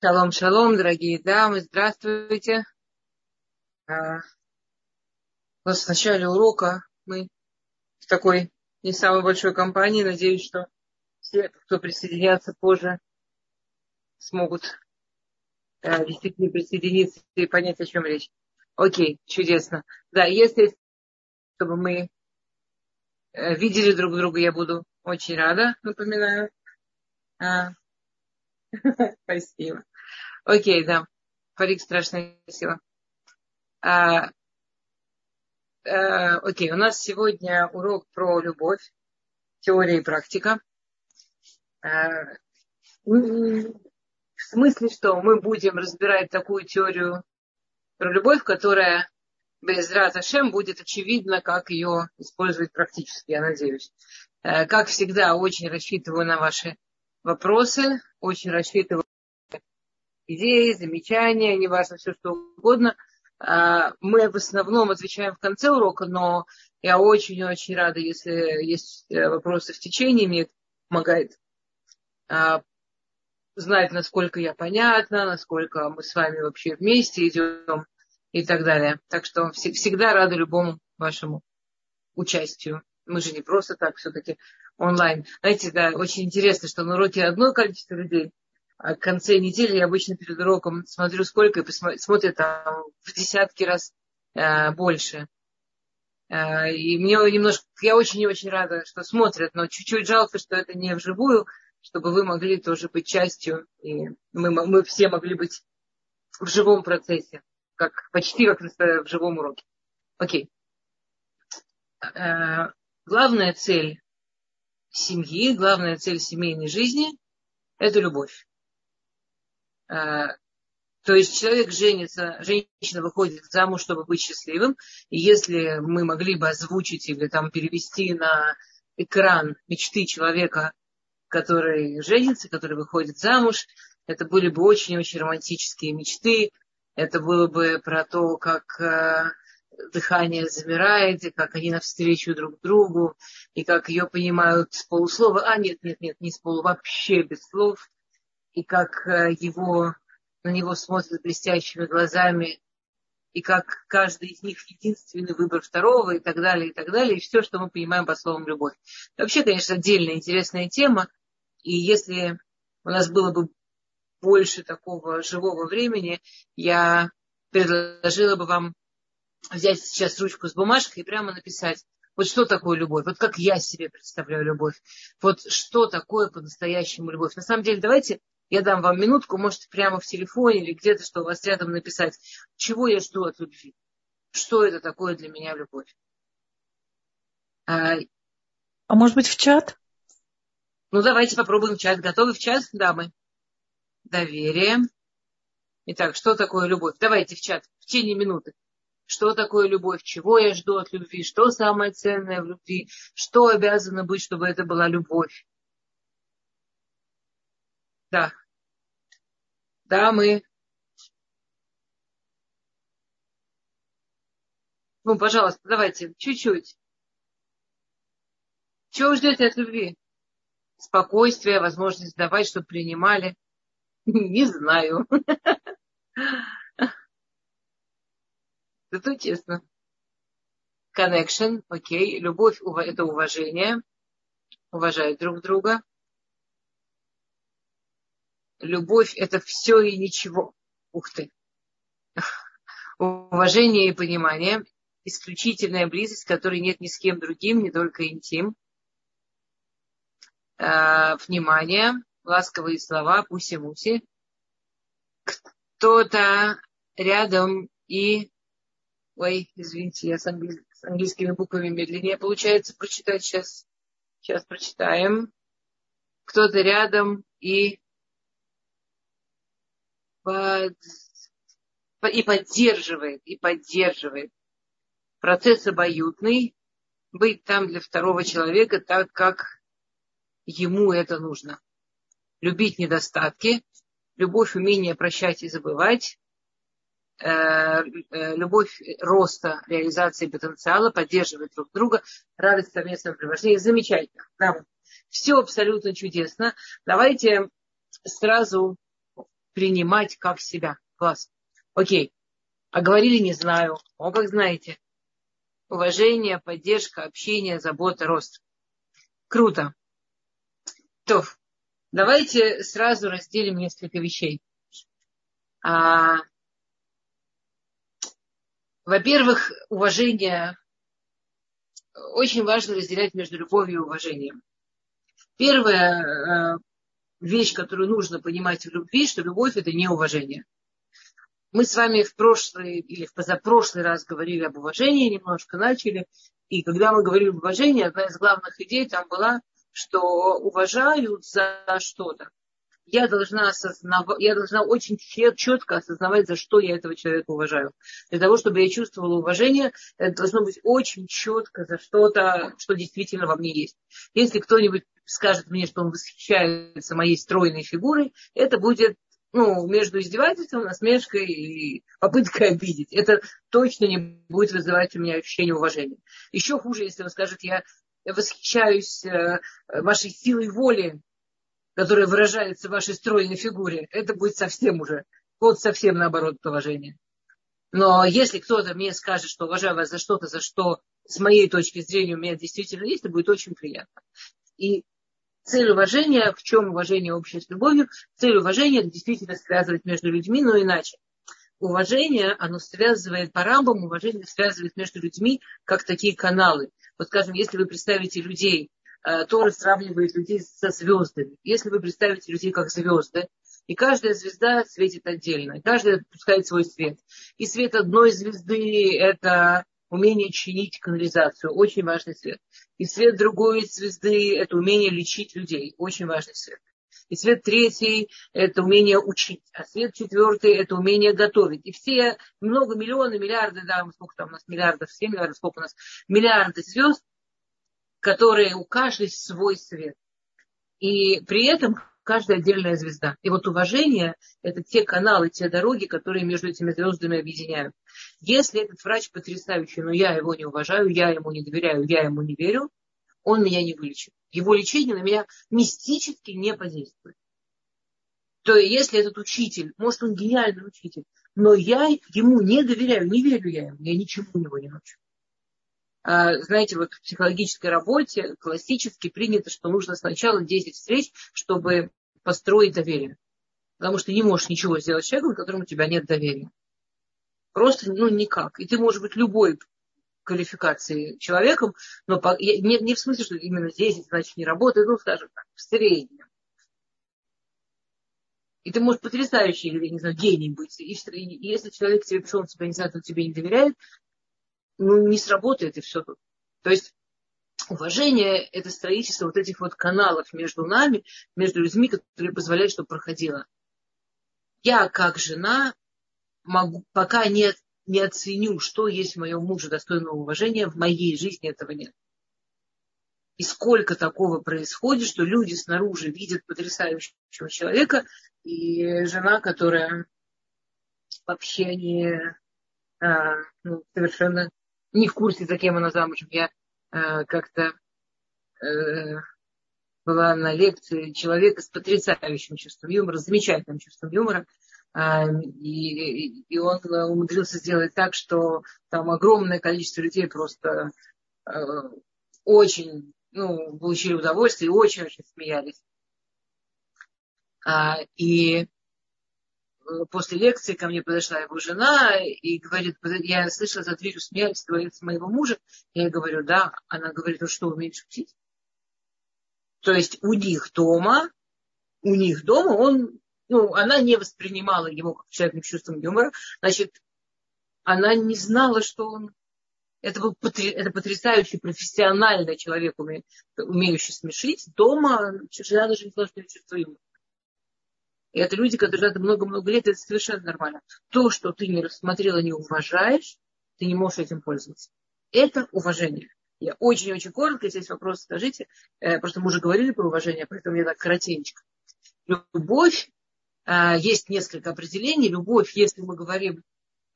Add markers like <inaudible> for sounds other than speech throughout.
Шалом, шалом, дорогие дамы, здравствуйте. А, в начале урока мы в такой не самой большой компании. Надеюсь, что все, кто присоединятся позже, смогут э, действительно присоединиться и понять, о чем речь. Окей, чудесно. Да, если чтобы мы э, видели друг друга, я буду очень рада, напоминаю. А, <laughs> Спасибо. Окей, да. Парик страшная сила. А, а, окей, у нас сегодня урок про любовь, теория и практика. А, в смысле, что мы будем разбирать такую теорию про любовь, которая без Раташем будет очевидно, как ее использовать практически, я надеюсь. А, как всегда, очень рассчитываю на ваши вопросы, очень рассчитываю идеи, замечания, неважно, все что угодно. А, мы в основном отвечаем в конце урока, но я очень-очень рада, если есть э, вопросы в течение, мне помогает а, знать, насколько я понятна, насколько мы с вами вообще вместе идем и так далее. Так что всегда рада любому вашему участию. Мы же не просто так все-таки онлайн. Знаете, да, очень интересно, что на уроке одно количество людей, в конце недели я обычно перед уроком смотрю сколько, и смотрят там в десятки раз э, больше. Э, и мне немножко, я очень и очень рада, что смотрят, но чуть-чуть жалко, что это не вживую, чтобы вы могли тоже быть частью, и мы, мы все могли быть в живом процессе, как, почти как в живом уроке. Окей. Э, главная цель семьи, главная цель семейной жизни – это любовь. А, то есть человек женится, женщина выходит замуж, чтобы быть счастливым. И если мы могли бы озвучить или там перевести на экран мечты человека, который женится, который выходит замуж, это были бы очень-очень романтические мечты. Это было бы про то, как а, дыхание замирает, и как они навстречу друг другу, и как ее понимают с полуслова. А, нет, нет, нет, не с полу, вообще без слов. И как э, его, на него смотрят блестящими глазами, и как каждый из них единственный выбор второго, и так далее, и так далее, и все, что мы понимаем по словам любовь. Вообще, конечно, отдельная интересная тема, и если у нас было бы больше такого живого времени, я предложила бы вам взять сейчас ручку с бумажкой и прямо написать, вот что такое любовь, вот как я себе представляю любовь, вот что такое по-настоящему любовь. На самом деле, давайте я дам вам минутку, можете прямо в телефоне или где-то, что у вас рядом написать, чего я жду от любви, что это такое для меня любовь. А, а может быть в чат? Ну, давайте попробуем в чат. Готовы в чат, дамы? Доверие. Итак, что такое любовь? Давайте в чат в течение минуты что такое любовь, чего я жду от любви, что самое ценное в любви, что обязано быть, чтобы это была любовь. Да. Да, мы. Ну, пожалуйста, давайте, чуть-чуть. Чего вы ждете от любви? Спокойствие, возможность давать, чтобы принимали. <laughs> Не знаю. Зато честно. Connection, окей. Любовь – это уважение. Уважают друг друга. Любовь – это все и ничего. Ух ты. Уважение и понимание. Исключительная близость, которой нет ни с кем другим, не только интим. Э, внимание, ласковые слова, пуси-муси. Кто-то рядом и Ой, извините, я с, англи... с английскими буквами медленнее получается прочитать сейчас. Сейчас прочитаем. Кто-то рядом и под... и поддерживает, и поддерживает. Процесс обоюдный. Быть там для второго человека так, как ему это нужно. Любить недостатки, любовь, умение прощать и забывать, Э, э, любовь роста, реализации потенциала, поддерживать друг друга, радость совместного превращения. Замечательно. Да. Все абсолютно чудесно. Давайте сразу принимать как себя. Класс. Окей. А говорили не знаю. О, как знаете. Уважение, поддержка, общение, забота, рост. Круто. То, давайте сразу разделим несколько вещей. А, во-первых, уважение очень важно разделять между любовью и уважением. Первая э, вещь, которую нужно понимать в любви, что любовь это не уважение. Мы с вами в прошлый или в позапрошлый раз говорили об уважении, немножко начали. И когда мы говорили об уважении, одна из главных идей там была, что уважают за что-то. Я должна, осознавать, я должна очень четко осознавать, за что я этого человека уважаю. Для того, чтобы я чувствовала уважение, это должно быть очень четко за что-то, что действительно во мне есть. Если кто-нибудь скажет мне, что он восхищается моей стройной фигурой, это будет ну, между издевательством, насмешкой и попыткой обидеть. Это точно не будет вызывать у меня ощущение уважения. Еще хуже, если он скажет, я восхищаюсь э, вашей силой воли, которая выражается в вашей стройной фигуре. Это будет совсем уже, вот совсем наоборот уважение. Но если кто-то мне скажет, что уважаю вас за что-то, за что с моей точки зрения у меня действительно есть, это будет очень приятно. И Цель уважения, в чем уважение общее с любовью? Цель уважения действительно связывать между людьми, но иначе. Уважение, оно связывает по рамбам, уважение связывает между людьми, как такие каналы. Вот скажем, если вы представите людей, Тора сравнивает людей со звездами. Если вы представите людей как звезды, и каждая звезда светит отдельно, каждая пускает свой свет. И свет одной звезды – это умение чинить канализацию, очень важный свет. И свет другой звезды – это умение лечить людей, очень важный свет. И свет третий – это умение учить, а свет четвертый – это умение готовить. И все, много, миллионы, миллиарды, да, сколько там у нас миллиардов, 7 миллиардов, сколько у нас, миллиарды звезд, которые у каждой свой свет. И при этом каждая отдельная звезда. И вот уважение – это те каналы, те дороги, которые между этими звездами объединяют. Если этот врач потрясающий, но я его не уважаю, я ему не доверяю, я ему не верю, он меня не вылечит. Его лечение на меня мистически не подействует. То есть, если этот учитель, может, он гениальный учитель, но я ему не доверяю, не верю я ему, я ничему его не научу. А, знаете, вот в психологической работе классически принято, что нужно сначала 10 встреч, чтобы построить доверие. Потому что не можешь ничего сделать с человеком, которому у тебя нет доверия. Просто, ну, никак. И ты можешь быть любой квалификации человеком, но по, я, не, не в смысле, что именно здесь, значит, не работает, ну, скажем так, в среднем. И ты можешь потрясающий, или, не знаю, гений быть. И, и если человек тебе пришел, он тебя не знает, он тебе не доверяет, ну, не сработает, и все тут. То есть уважение – это строительство вот этих вот каналов между нами, между людьми, которые позволяют, чтобы проходило. Я, как жена, могу, пока не, не оценю, что есть в моем муже достойного уважения, в моей жизни этого нет. И сколько такого происходит, что люди снаружи видят потрясающего человека, и жена, которая вообще не а, ну, совершенно не в курсе, за кем она замужем. Я Э, как-то э, была на лекции человека с потрясающим чувством юмора, замечательным чувством юмора. А, и, и он умудрился сделать так, что там огромное количество людей просто э, очень ну, получили удовольствие и очень-очень смеялись. А, и после лекции ко мне подошла его жена и говорит, я слышала за дверью смеялись с моего мужа. Я говорю, да. Она говорит, ну что, умеешь шутить? То есть у них дома, у них дома он, ну, она не воспринимала его как человек с чувством юмора. Значит, она не знала, что он это был это потрясающий профессиональный человек, умеющий смешить. Дома жена даже не знала, что чувство юмора. И это люди, которые это много-много лет, это совершенно нормально. То, что ты не рассмотрела, не уважаешь, ты не можешь этим пользоваться. Это уважение. Я очень-очень коротко, если есть вопросы, скажите. Э, просто мы уже говорили про уважение, поэтому я так коротенько. Любовь, э, есть несколько определений. Любовь, если мы говорим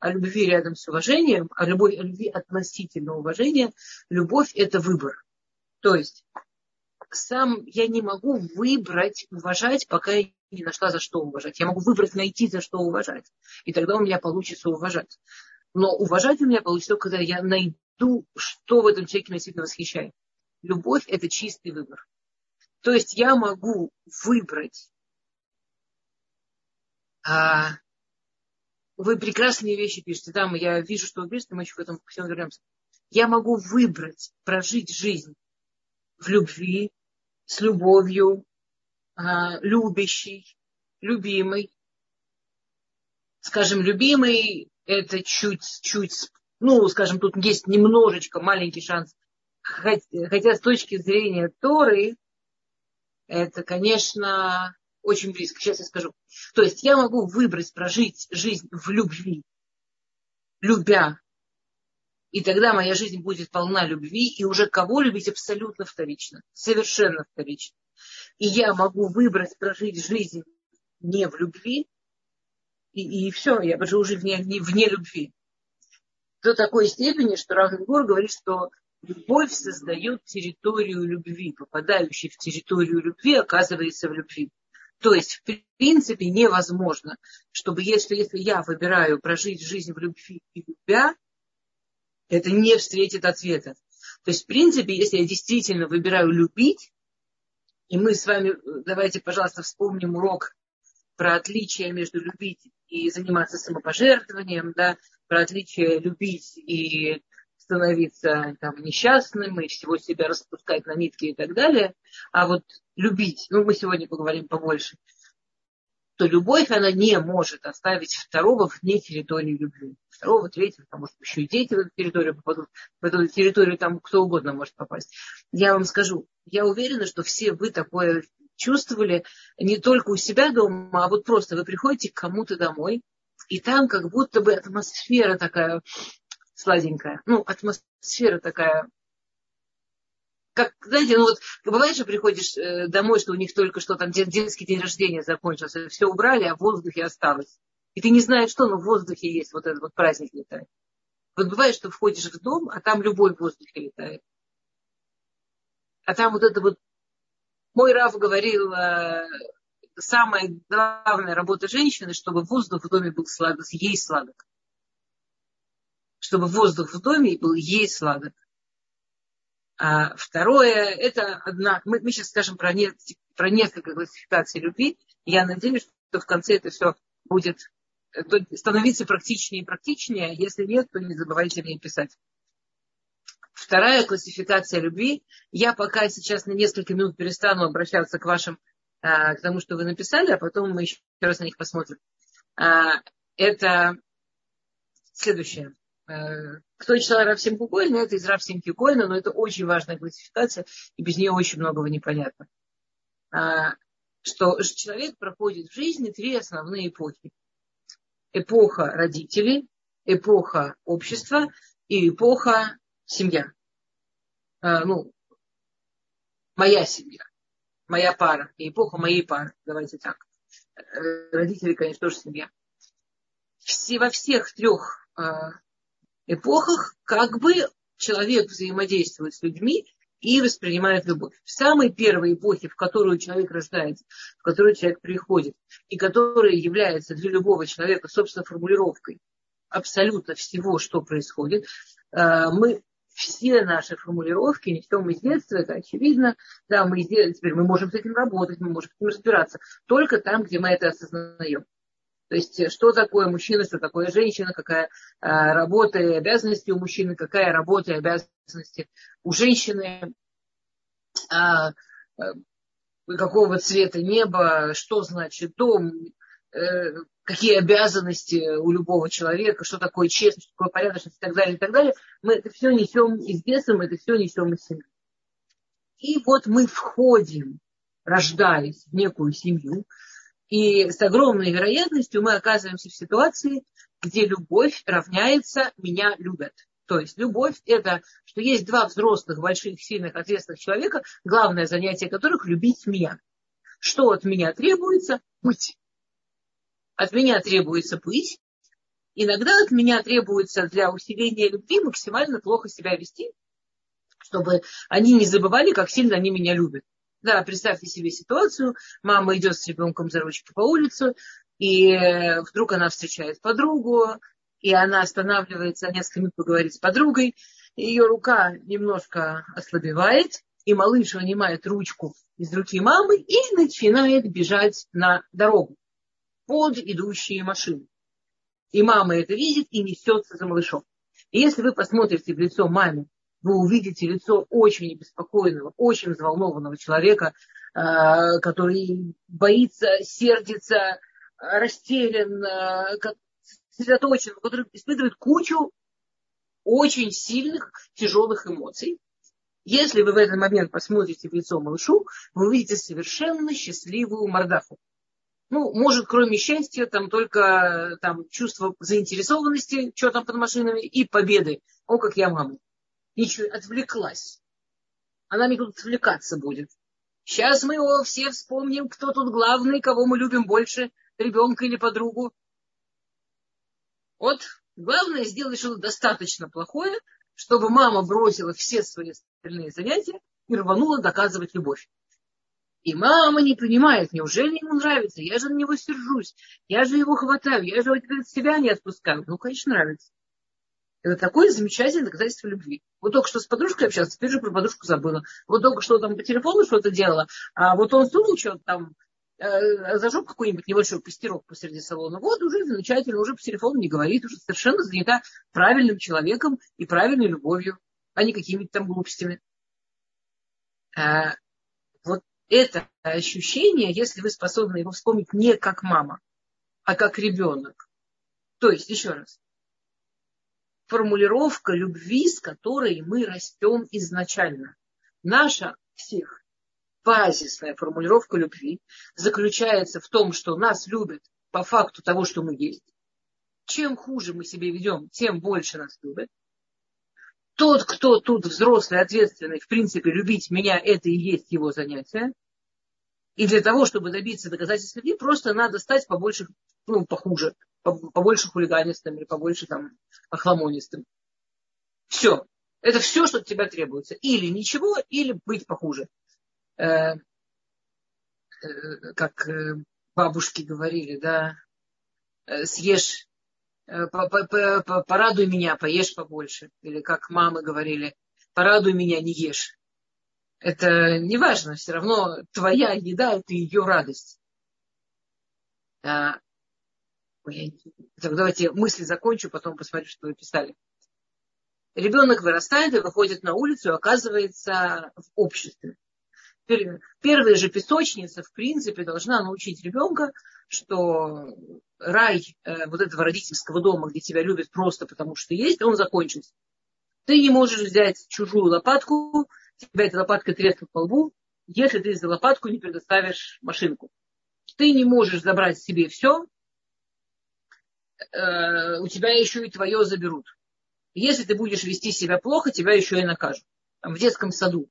о любви рядом с уважением, о любви относительно уважения, любовь – это выбор. То есть сам я не могу выбрать уважать, пока я не нашла за что уважать. Я могу выбрать найти за что уважать. И тогда у меня получится уважать. Но уважать у меня получится когда я найду, что в этом человеке меня действительно восхищает. Любовь – это чистый выбор. То есть я могу выбрать. А, вы прекрасные вещи пишете. Там я вижу, что вы пишете, мы еще к этому всем вернемся. Я могу выбрать, прожить жизнь в любви, с любовью, а, любящий, любимый. Скажем, любимый это чуть-чуть, ну, скажем, тут есть немножечко маленький шанс. Хотя с точки зрения Торы, это, конечно, очень близко. Сейчас я скажу. То есть я могу выбрать прожить жизнь в любви, любя. И тогда моя жизнь будет полна любви, и уже кого любить абсолютно вторично, совершенно вторично. И я могу выбрать прожить жизнь не в любви, и, и все, я живу уже вне, вне любви. До такой степени, что Равенгур говорит, что любовь создает территорию любви, попадающий в территорию любви оказывается в любви. То есть, в принципе, невозможно, чтобы если, если я выбираю прожить жизнь в любви и любя, это не встретит ответа. То есть, в принципе, если я действительно выбираю любить, и мы с вами, давайте, пожалуйста, вспомним урок про отличие между любить и заниматься самопожертвованием, да, про отличие любить и становиться там, несчастным и всего себя распускать на нитки и так далее. А вот любить, ну мы сегодня поговорим побольше, то любовь, она не может оставить второго вне территории любви. Второго, третьего, потому что еще и дети в эту территорию попадут. В эту территорию там кто угодно может попасть. Я вам скажу, я уверена, что все вы такое чувствовали не только у себя дома, а вот просто вы приходите к кому-то домой, и там как будто бы атмосфера такая сладенькая. Ну, атмосфера такая как, знаете, ну вот бывает, что приходишь э, домой, что у них только что там детский день рождения закончился, все убрали, а в воздухе осталось. И ты не знаешь, что, но в воздухе есть вот этот вот праздник летает. Вот бывает, что входишь в дом, а там любой в воздухе летает. А там вот это вот мой Раф говорил, э, самая главная работа женщины, чтобы воздух в доме был сладок, ей сладок. Чтобы воздух в доме был ей сладок. А второе, это одна, мы, мы сейчас скажем про, не, про несколько классификаций любви. Я надеюсь, что в конце это все будет становиться практичнее и практичнее. Если нет, то не забывайте мне писать. Вторая классификация любви. Я пока сейчас на несколько минут перестану обращаться к вашим, а, к тому, что вы написали, а потом мы еще раз на них посмотрим. А, это следующее. А, кто читал Равсим Кугольна, это из Равсим Кугольна, но это очень важная классификация, и без нее очень многого непонятно. Что человек проходит в жизни три основные эпохи. Эпоха родителей, эпоха общества и эпоха семья. А, ну, моя семья, моя пара, и эпоха моей пары, давайте так. Э, родители, конечно, тоже семья. Все, во всех трех а, эпохах как бы человек взаимодействует с людьми и воспринимает любовь. В самой первой эпохе, в которую человек рождается, в которую человек приходит, и которая является для любого человека, собственно, формулировкой абсолютно всего, что происходит, а, мы все наши формулировки несем из детства, это очевидно. Да, мы теперь мы можем с этим работать, мы можем с этим разбираться. Только там, где мы это осознаем. То есть, что такое мужчина, что такое женщина, какая а, работа и обязанности у мужчины, какая работа и обязанности у женщины, а, а какого цвета небо, что значит дом, э, какие обязанности у любого человека, что такое честность, что такое порядочность и так далее, и так далее. Мы это все несем из детства, мы это все несем из семьи. И вот мы входим, рождаясь в некую семью, и с огромной вероятностью мы оказываемся в ситуации, где любовь равняется «меня любят». То есть любовь – это, что есть два взрослых, больших, сильных, ответственных человека, главное занятие которых – любить меня. Что от меня требуется? Быть. От меня требуется быть. Иногда от меня требуется для усиления любви максимально плохо себя вести, чтобы они не забывали, как сильно они меня любят. Да, представьте себе ситуацию. Мама идет с ребенком за ручки по улице, и вдруг она встречает подругу, и она останавливается несколько минут поговорить с подругой. Ее рука немножко ослабевает, и малыш вынимает ручку из руки мамы и начинает бежать на дорогу под идущие машины. И мама это видит и несется за малышом. И если вы посмотрите в лицо маме, вы увидите лицо очень обеспокоенного, очень взволнованного человека, э, который боится, сердится, растерян, э, сосредоточен, который испытывает кучу очень сильных, тяжелых эмоций. Если вы в этот момент посмотрите в лицо малышу, вы увидите совершенно счастливую мордаху. Ну, может, кроме счастья, там только там, чувство заинтересованности, что там под машинами, и победы. О, как я мама. Ничего, отвлеклась. Она мне тут отвлекаться будет. Сейчас мы его все вспомним, кто тут главный, кого мы любим больше, ребенка или подругу. Вот главное сделать что-то достаточно плохое, чтобы мама бросила все свои остальные занятия и рванула доказывать любовь. И мама не понимает, неужели ему нравится, я же на него сержусь, я же его хватаю, я же от себя не отпускаю. Ну, конечно, нравится. Это такое замечательное доказательство любви. Вот только что с подружкой общался, теперь же про подружку забыла. Вот только что там по телефону что-то делала, а вот он сунул что-то там, э, зажег какой-нибудь небольшой пастерок посреди салона. Вот уже замечательно, уже по телефону не говорит, уже совершенно занята правильным человеком и правильной любовью, а не какими-то там глупостями. А, вот это ощущение, если вы способны его вспомнить не как мама, а как ребенок. То есть, еще раз, формулировка любви, с которой мы растем изначально. Наша всех базисная формулировка любви заключается в том, что нас любят по факту того, что мы есть. Чем хуже мы себя ведем, тем больше нас любят. Тот, кто тут взрослый, ответственный, в принципе, любить меня, это и есть его занятие. И для того, чтобы добиться доказательств любви, просто надо стать побольше, ну, похуже, побольше хулиганистым или побольше там охламонистым. Все. Это все, что от тебя требуется. Или ничего, или быть похуже. Э, э, как э, бабушки говорили, да, э, съешь, э, по, по, по, порадуй меня, поешь побольше. Или как мамы говорили, порадуй меня, не ешь. Это не важно, все равно твоя еда – это ее радость. Так, давайте мысли закончу, потом посмотрю, что вы писали. Ребенок вырастает и выходит на улицу оказывается в обществе. Первая же песочница, в принципе, должна научить ребенка, что рай э, вот этого родительского дома, где тебя любят просто потому, что есть, он закончится. Ты не можешь взять чужую лопатку, тебя эта лопатка треснет по лбу, если ты за лопатку не предоставишь машинку. Ты не можешь забрать себе все, э, у тебя еще и твое заберут. Если ты будешь вести себя плохо, тебя еще и накажут. Там, в детском саду.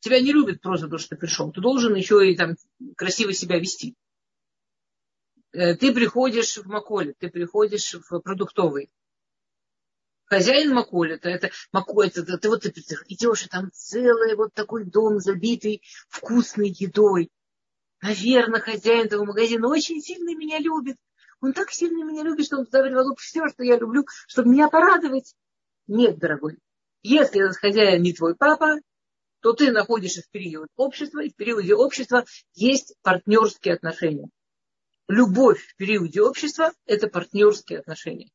Тебя не любят просто потому, что ты пришел. Ты должен еще и там красиво себя вести. Э, ты приходишь в Маколе, ты приходишь в продуктовый. Хозяин Маколета, это, это, это, это вот ты идешь, и там целый вот такой дом забитый вкусной едой. Наверное, хозяин этого магазина очень сильно меня любит. Он так сильно меня любит, что он туда привел все, что я люблю, чтобы меня порадовать. Нет, дорогой. Если этот хозяин не твой папа, то ты находишься в период общества, и в периоде общества есть партнерские отношения. Любовь в периоде общества – это партнерские отношения.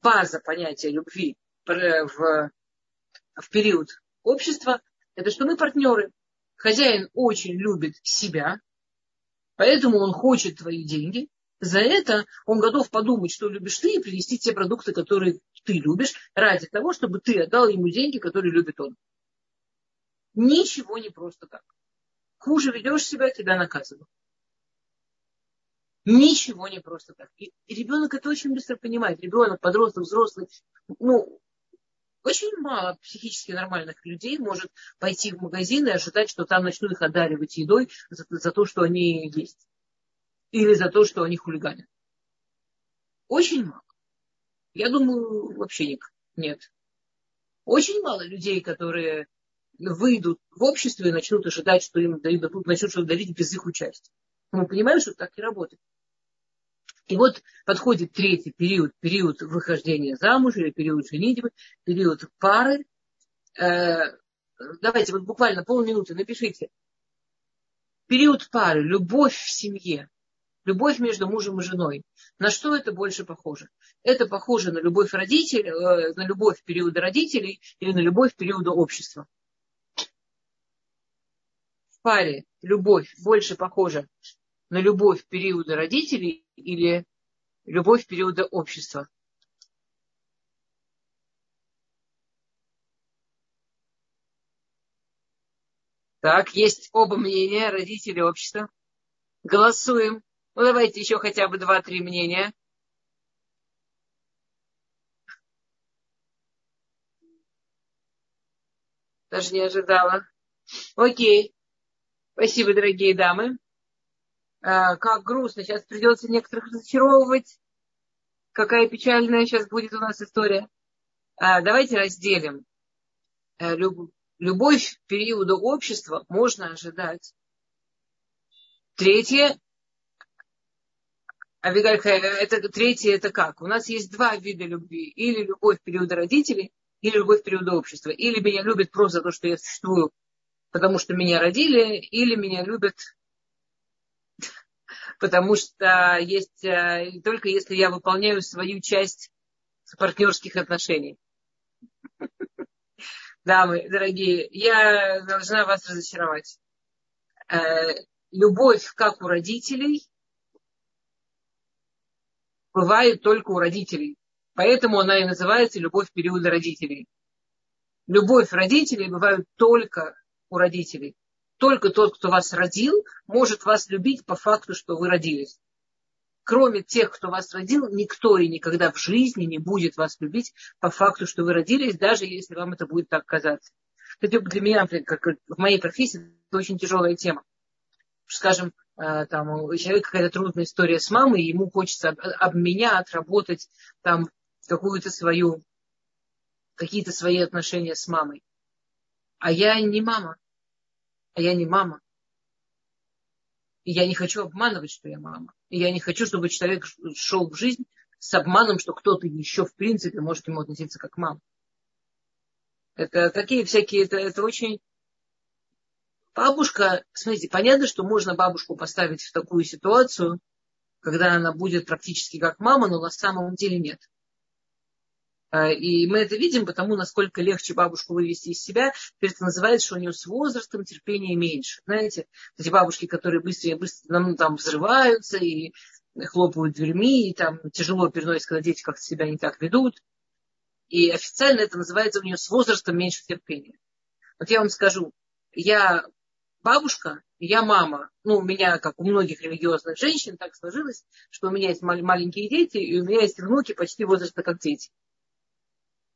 База понятия любви в, в период общества – это что мы партнеры. Хозяин очень любит себя, поэтому он хочет твои деньги, за это он готов подумать, что любишь ты, и принести те продукты, которые ты любишь, ради того, чтобы ты отдал ему деньги, которые любит он. Ничего не просто так. Хуже ведешь себя, тебя наказывают. Ничего не просто так. И, ребенок это очень быстро понимает. Ребенок, подросток, взрослый. Ну, очень мало психически нормальных людей может пойти в магазин и ожидать, что там начнут их одаривать едой за, за то, что они есть или за то, что они хулиганят. Очень мало. Я думаю, вообще нет. Очень мало людей, которые выйдут в общество и начнут ожидать, что им дадут, начнут что-то дарить без их участия. Мы понимаем, что так и работает. И вот подходит третий период, период выхождения замуж или период женитьбы, период пары. Э, давайте вот буквально полминуты напишите. Период пары, любовь в семье, любовь между мужем и женой. На что это больше похоже? Это похоже на любовь родителей, э, на любовь периода родителей или на любовь периода общества. В паре любовь больше похожа на любовь периода родителей или любовь периода общества? Так, есть оба мнения, родители общества. Голосуем. Ну, давайте еще хотя бы два-три мнения. Даже не ожидала. Окей. Спасибо, дорогие дамы. А, как грустно. Сейчас придется некоторых разочаровывать. Какая печальная сейчас будет у нас история. А, давайте разделим. А, любовь периода общества можно ожидать. Третье. Авигалька, это третье это как? У нас есть два вида любви. Или любовь периода родителей, или любовь периода общества. Или меня любят просто за то, что я существую, потому что меня родили, или меня любят <laughs> потому что есть э, только если я выполняю свою часть партнерских отношений. <laughs> Дамы, дорогие, я должна вас разочаровать. Э, любовь, как у родителей, бывает только у родителей. Поэтому она и называется любовь периода родителей. Любовь родителей бывает только у родителей только тот, кто вас родил, может вас любить по факту, что вы родились. Кроме тех, кто вас родил, никто и никогда в жизни не будет вас любить по факту, что вы родились, даже если вам это будет так казаться. Это для меня, как в моей профессии, это очень тяжелая тема. Скажем, там, у человека какая-то трудная история с мамой, и ему хочется об меня отработать там какую-то свою, какие-то свои отношения с мамой. А я не мама а я не мама. И я не хочу обманывать, что я мама. И я не хочу, чтобы человек шел в жизнь с обманом, что кто-то еще в принципе может к нему относиться как мама. Это такие всякие, это, это очень... Бабушка, смотрите, понятно, что можно бабушку поставить в такую ситуацию, когда она будет практически как мама, но на самом деле нет. А, и мы это видим потому, насколько легче бабушку вывести из себя. Теперь это называется, что у нее с возрастом терпение меньше. Знаете, эти бабушки, которые быстрее, быстро ну, там взрываются и хлопают дверьми, и там тяжело переносят, когда дети как-то себя не так ведут. И официально это называется у нее с возрастом меньше терпения. Вот я вам скажу, я бабушка, я мама. Ну, у меня, как у многих религиозных женщин, так сложилось, что у меня есть маленькие дети, и у меня есть внуки почти возраста как дети.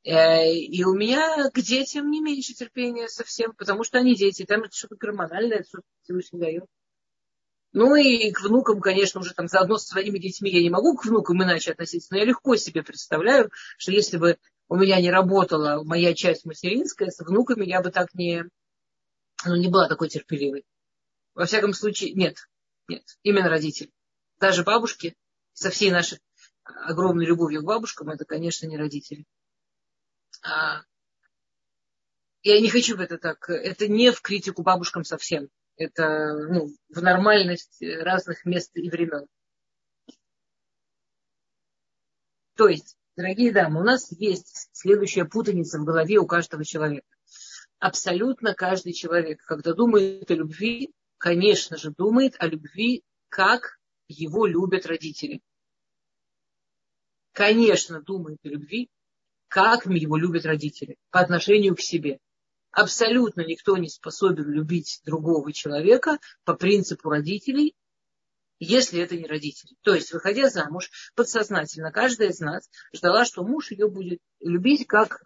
Э, и у меня к детям не меньше терпения совсем, потому что они дети, там это что-то гормональное, что Всевышний дает. Ну и к внукам, конечно, уже там заодно со своими детьми я не могу к внукам иначе относиться, но я легко себе представляю, что если бы у меня не работала моя часть материнская, с внуками я бы так не, ну, не была такой терпеливой. Во всяком случае, нет, нет, именно родители. Даже бабушки, со всей нашей огромной любовью к бабушкам, это, конечно, не родители. А, я не хочу в это так. Это не в критику бабушкам совсем. Это ну, в нормальность разных мест и времен. То есть, дорогие дамы, у нас есть следующая путаница в голове у каждого человека. Абсолютно каждый человек, когда думает о любви, конечно же, думает о любви, как его любят родители. Конечно, думает о любви, как его любят родители по отношению к себе. Абсолютно никто не способен любить другого человека по принципу родителей, если это не родители. То есть, выходя замуж, подсознательно каждая из нас ждала, что муж ее будет любить, как,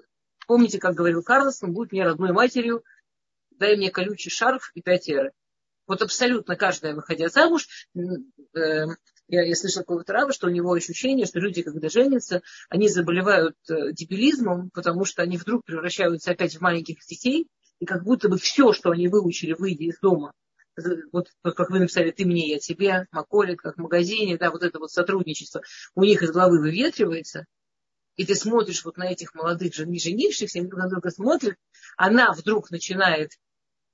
помните, как говорил Карлсон, будет мне родной матерью, дай мне колючий шарф и пять. Вот абсолютно каждая, выходя замуж, э, я, я слышала какого-то раба, что у него ощущение, что люди, когда женятся, они заболевают э, дебилизмом, потому что они вдруг превращаются опять в маленьких детей, и как будто бы все, что они выучили, выйдя из дома, вот как вы написали, ты мне, я тебе, Маколит, как в магазине, да, вот это вот сотрудничество у них из головы выветривается, и ты смотришь вот на этих молодых жен, женившихся, друг на друга смотрят, она вдруг начинает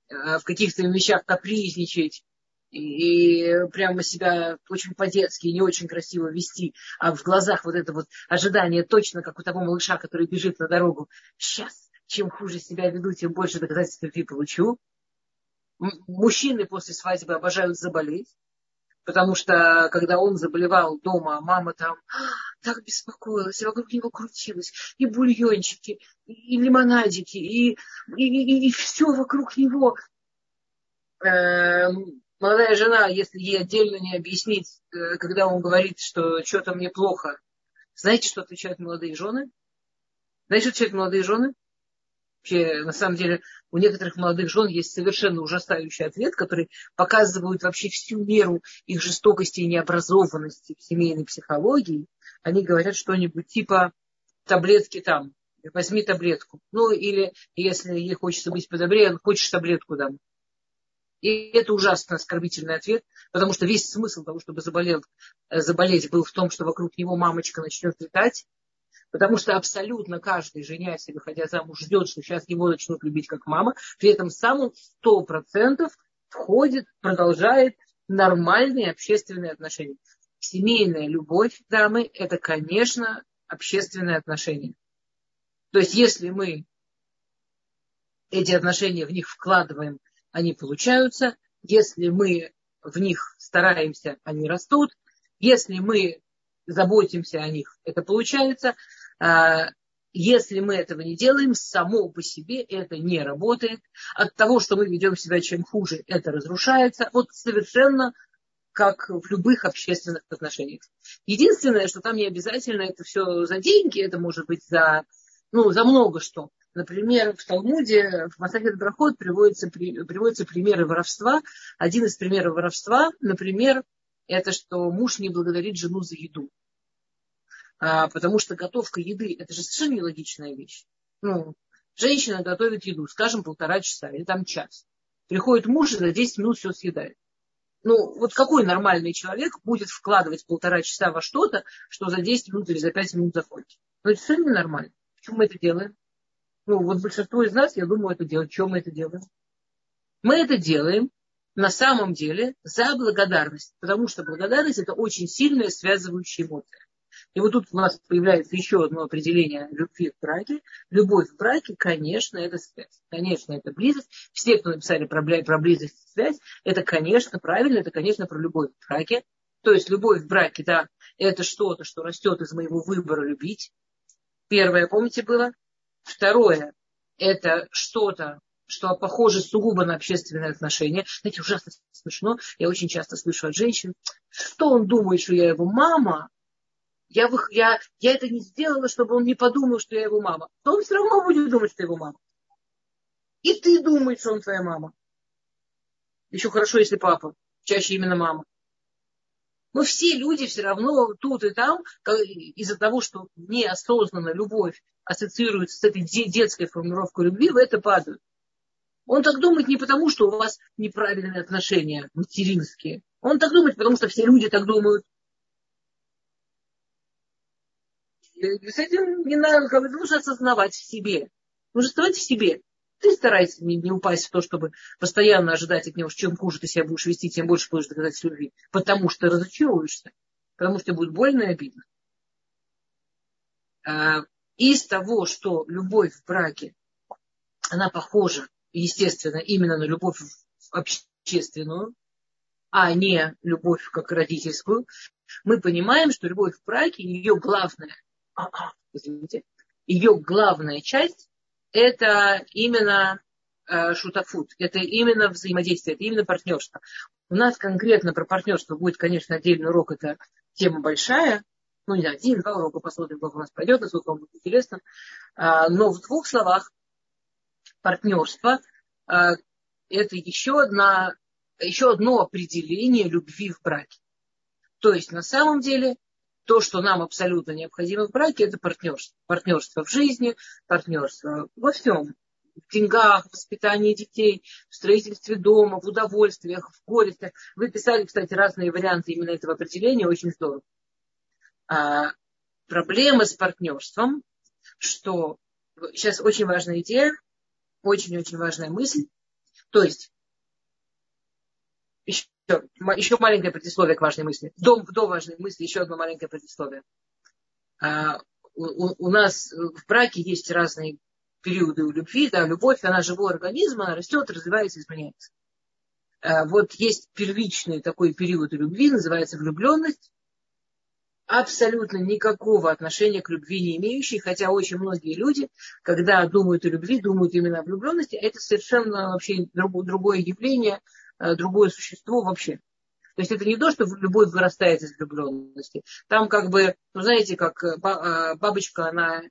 э, в каких-то вещах капризничать, и прямо себя очень по-детски, не очень красиво вести, а в глазах вот это вот ожидание точно, как у того малыша, который бежит на дорогу. Сейчас, чем хуже себя веду, тем больше доказательств любви получу. Мужчины после свадьбы обожают заболеть, потому что когда он заболевал дома, мама там так беспокоилась, и вокруг него крутилась, и бульончики, и лимонадики, и, и, и, и все вокруг него. Эм, молодая жена, если ей отдельно не объяснить, э, когда он говорит, что что-то мне плохо, знаете, что отвечают молодые жены? Знаете, что отвечают молодые жены? Вообще, на самом деле, у некоторых молодых жен есть совершенно ужасающий ответ, который показывает вообще всю меру их жестокости и необразованности в семейной психологии. Они говорят что-нибудь типа таблетки там, возьми таблетку. Ну, или если ей хочется быть подобрее, хочешь таблетку дам. И это ужасно оскорбительный ответ, потому что весь смысл того, чтобы заболел, э, заболеть, был в том, что вокруг него мамочка начнет летать, потому что абсолютно каждый, женясь и выходя замуж, ждет, что сейчас его начнут любить как мама, при этом сам он сто процентов входит, продолжает нормальные общественные отношения. Семейная любовь, дамы, это, конечно, общественные отношения. То есть, если мы эти отношения в них вкладываем они получаются. Если мы в них стараемся, они растут. Если мы заботимся о них, это получается. А, если мы этого не делаем, само по себе это не работает. От того, что мы ведем себя чем хуже, это разрушается. Вот совершенно как в любых общественных отношениях. Единственное, что там не обязательно это все за деньги, это может быть за, ну, за много что. Например, в Талмуде, в Масахет Брахот приводятся, приводятся примеры воровства. Один из примеров воровства, например, это что муж не благодарит жену за еду. А, потому что готовка еды – это же совершенно нелогичная вещь. Ну, женщина готовит еду, скажем, полтора часа или там час. Приходит муж и за 10 минут все съедает. Ну, вот какой нормальный человек будет вкладывать полтора часа во что-то, что за 10 минут или за 5 минут закончит? Ну, это совершенно ненормально. Почему мы это делаем? Ну, вот большинство из нас, я думаю, это делают. Чем мы это делаем? Мы это делаем на самом деле за благодарность, потому что благодарность это очень сильная связывающая эмоция. И вот тут у нас появляется еще одно определение любви в браке. Любовь в браке, конечно, это связь. Конечно, это близость. Все, кто написали про, про близость и связь, это, конечно, правильно, это, конечно, про любовь в браке. То есть любовь в браке, да, это что-то, что растет из моего выбора любить. Первое, помните, было? Второе – это что-то, что похоже сугубо на общественные отношения. Знаете, ужасно смешно. Я очень часто слышу от женщин, что он думает, что я его мама. Я, я, я это не сделала, чтобы он не подумал, что я его мама. То он все равно будет думать, что его мама. И ты думаешь, что он твоя мама. Еще хорошо, если папа. Чаще именно мама. Но все люди все равно тут и там, из-за того, что неосознанно любовь ассоциируется с этой детской формулировкой любви, в это падают. Он так думает не потому, что у вас неправильные отношения материнские. Он так думает, потому что все люди так думают. И с этим не надо, нужно осознавать в себе. Нужно осознавать в себе. Ты старайся не, не упасть в то, чтобы постоянно ожидать от него, чем хуже ты себя будешь вести, тем больше будешь доказать любви. Потому что разочаруешься. Потому что будет больно и обидно. А, из того, что любовь в браке, она похожа, естественно, именно на любовь общественную, а не любовь как родительскую, мы понимаем, что любовь в браке, ее главная, извините, ее главная часть это именно э, шутафут, это именно взаимодействие, это именно партнерство. У нас конкретно про партнерство будет, конечно, отдельный урок, это тема большая, ну, не знаю, один, два урока, посмотрим, как у нас пройдет, насколько вам будет интересно. А, но в двух словах, партнерство а, это еще, одна, еще одно определение любви в браке. То есть, на самом деле, то, что нам абсолютно необходимо в браке, это партнерство. Партнерство в жизни, партнерство во всем. в деньгах, в воспитании детей, в строительстве дома, в удовольствиях, в горестях. Вы писали, кстати, разные варианты именно этого определения, очень здорово. А, проблема с партнерством, что сейчас очень важная идея, очень-очень важная мысль. То есть, еще, еще маленькое предисловие к важной мысли. До, до важной мысли еще одно маленькое предисловие. А, у, у нас в браке есть разные периоды у любви, да, любовь, она живой организм, она растет, развивается, изменяется. А, вот есть первичный такой период любви, называется влюбленность, абсолютно никакого отношения к любви не имеющий, хотя очень многие люди, когда думают о любви, думают именно о влюбленности, это совершенно вообще другое явление, другое существо вообще. То есть это не то, что любовь вырастает из влюбленности. Там как бы, ну знаете, как э, а, бабочка, она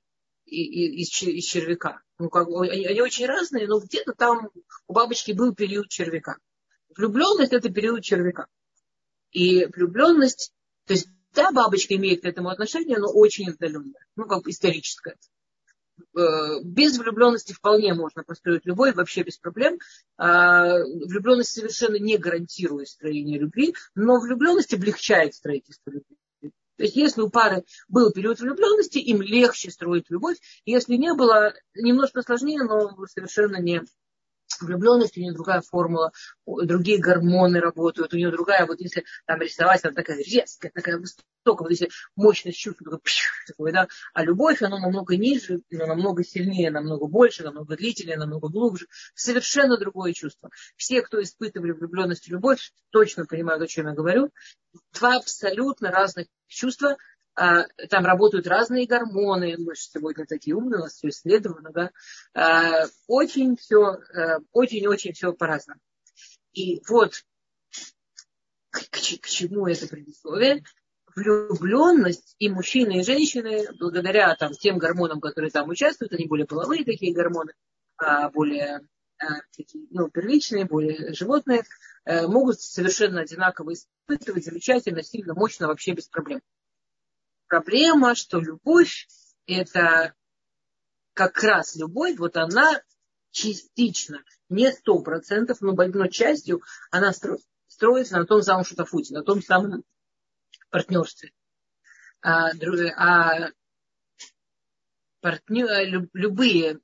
из, червяка. Ну, как, они, они очень разные, но где-то там у бабочки был период червяка. Влюбленность это период червяка. И влюбленность, то есть да, бабочка имеет к этому отношение, но очень отдаленное, ну, как историческое. Э, без влюбленности вполне можно построить любовь, вообще без проблем. А, влюбленность совершенно не гарантирует строение любви, но влюбленность облегчает строительство любви. То есть, если у пары был период влюбленности, им легче строить любовь. Если не было, немножко сложнее, но совершенно не, влюбленность, у нее другая формула, другие гормоны работают, у нее другая, вот если там рисовать, она такая резкая, такая высокая, вот если мощность чувства, такой, да, а любовь, она намного ниже, она намного сильнее, намного больше, намного длительнее, намного глубже, совершенно другое чувство. Все, кто испытывали влюбленность и любовь, точно понимают, о чем я говорю. Два абсолютно разных чувства, там работают разные гормоны, мы же сегодня такие умные, у нас все исследовано, да, а, очень все, э, очень-очень все по-разному. И вот к, к, к чему это предисловие? Влюбленность и мужчины, и женщины, благодаря там, тем гормонам, которые там участвуют, они более половые такие гормоны, а, более такие, ну, первичные, более животные, э, могут совершенно одинаково испытывать замечательно, сильно, мощно, вообще без проблем проблема, что любовь это как раз любовь, вот она частично, не сто процентов, но, но частью она строится на том самом шутафуте, на том самом партнерстве. А, а партнер, любые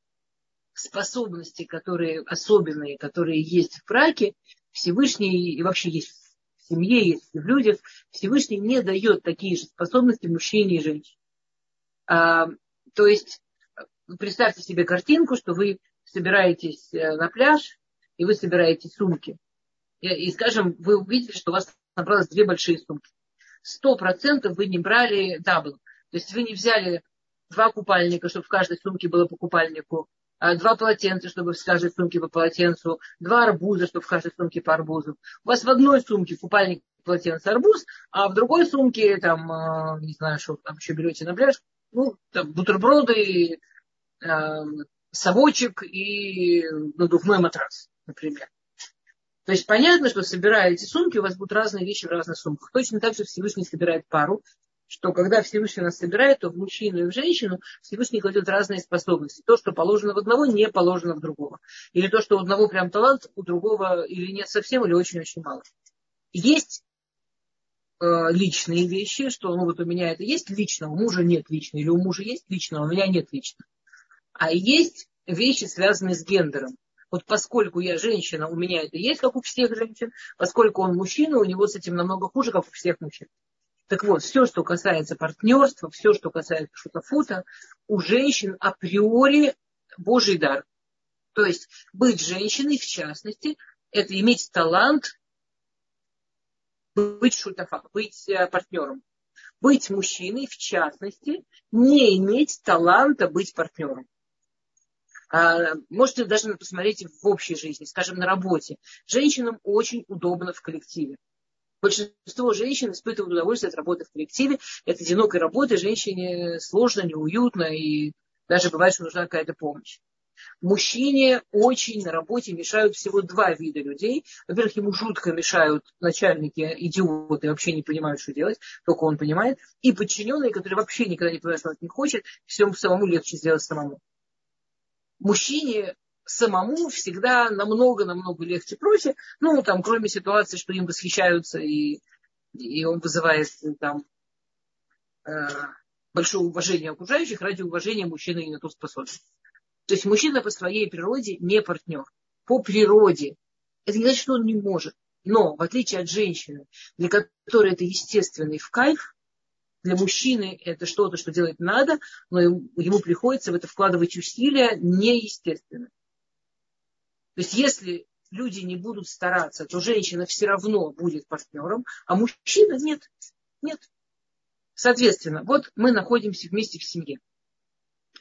способности, которые особенные, которые есть в браке, Всевышний и вообще есть семье, есть в людях, Всевышний не дает такие же способности мужчине и женщине. А, то есть, представьте себе картинку, что вы собираетесь э, на пляж, и вы собираете сумки. И, и скажем, вы увидели, что у вас набралось две большие сумки. Сто процентов вы не брали double. То есть вы не взяли два купальника, чтобы в каждой сумке было по купальнику, два полотенца, чтобы в каждой сумке по полотенцу, два арбуза, чтобы в каждой сумке по арбузу. У вас в одной сумке купальник, полотенце, арбуз, а в другой сумке, там, а, не знаю, что там еще берете на пляж, ну, там, бутерброды, э, совочек и надувной матрас, например. То есть понятно, что собирая эти сумки, у вас будут разные вещи в разных сумках. Точно так же Всевышний собирает пару, что когда Всевышний нас собирает, то в мужчину и в женщину Всевышний кладет разные способности. То, что положено в одного, не положено в другого. Или то, что у одного прям талант, у другого или нет совсем, или очень-очень мало. Есть э, личные вещи, что ну вот у меня это есть лично, у мужа нет лично, или у мужа есть лично, у меня нет лично. А есть вещи, связанные с гендером. Вот поскольку я женщина, у меня это есть, как у всех женщин, поскольку он мужчина, у него с этим намного хуже, как у всех мужчин. Так вот, все, что касается партнерства, все, что касается шутафута, у женщин априори Божий дар. То есть быть женщиной, в частности, это иметь талант быть шутафа, быть э, партнером. Быть мужчиной, в частности, не иметь таланта быть партнером. А, можете даже посмотреть в общей жизни, скажем, на работе. Женщинам очень удобно в коллективе. Большинство женщин испытывают удовольствие от работы в коллективе. Это одинокой работы женщине сложно, неуютно, и даже бывает, что нужна какая-то помощь. Мужчине очень на работе мешают всего два вида людей. Во-первых, ему жутко мешают начальники, идиоты, вообще не понимают, что делать, только он понимает. И подчиненные, которые вообще никогда не понимают, что он не хочет, всем самому легче сделать самому. Мужчине самому всегда намного-намного легче, проще. Ну, там, кроме ситуации, что им восхищаются, и, и он вызывает там э, большое уважение окружающих, ради уважения мужчины не на то способен. То есть мужчина по своей природе не партнер. По природе. Это не значит, что он не может. Но, в отличие от женщины, для которой это естественный в кайф, для мужчины это что-то, что делать надо, но ему приходится в это вкладывать усилия неестественно. То есть если люди не будут стараться, то женщина все равно будет партнером, а мужчина нет. Нет. Соответственно, вот мы находимся вместе в семье.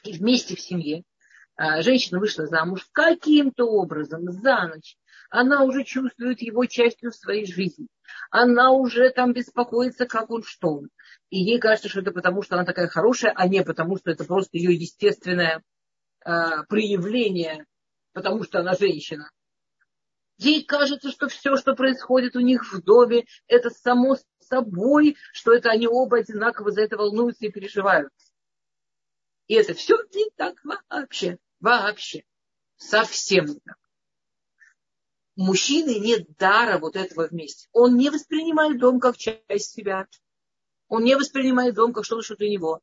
И вместе в семье а, женщина вышла замуж каким-то образом за ночь. Она уже чувствует его частью своей жизни. Она уже там беспокоится, как он, что он. И ей кажется, что это потому, что она такая хорошая, а не потому, что это просто ее естественное э, проявление потому что она женщина. Ей кажется, что все, что происходит у них в доме, это само собой, что это они оба одинаково за это волнуются и переживают. И это все не так вообще. Вообще. Совсем не так. У мужчины нет дара вот этого вместе. Он не воспринимает дом как часть себя. Он не воспринимает дом как что-то, что для него.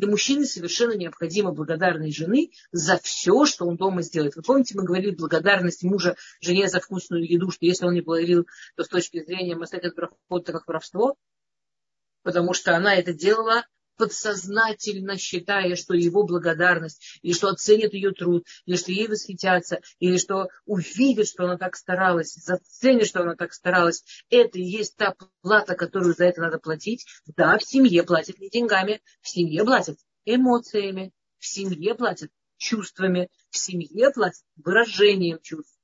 Для мужчины совершенно необходима благодарность жены за все, что он дома сделает. Вы помните, мы говорили благодарность мужа жене за вкусную еду, что если он не благодарил, то с точки зрения Масекет Брахот, это как воровство, потому что она это делала подсознательно считая, что его благодарность, или что оценят ее труд, или что ей восхитятся, или что увидят, что она так старалась, заценят, что она так старалась, это и есть та плата, которую за это надо платить. Да, в семье платят не деньгами, в семье платят эмоциями, в семье платят чувствами, в семье платят выражением чувств.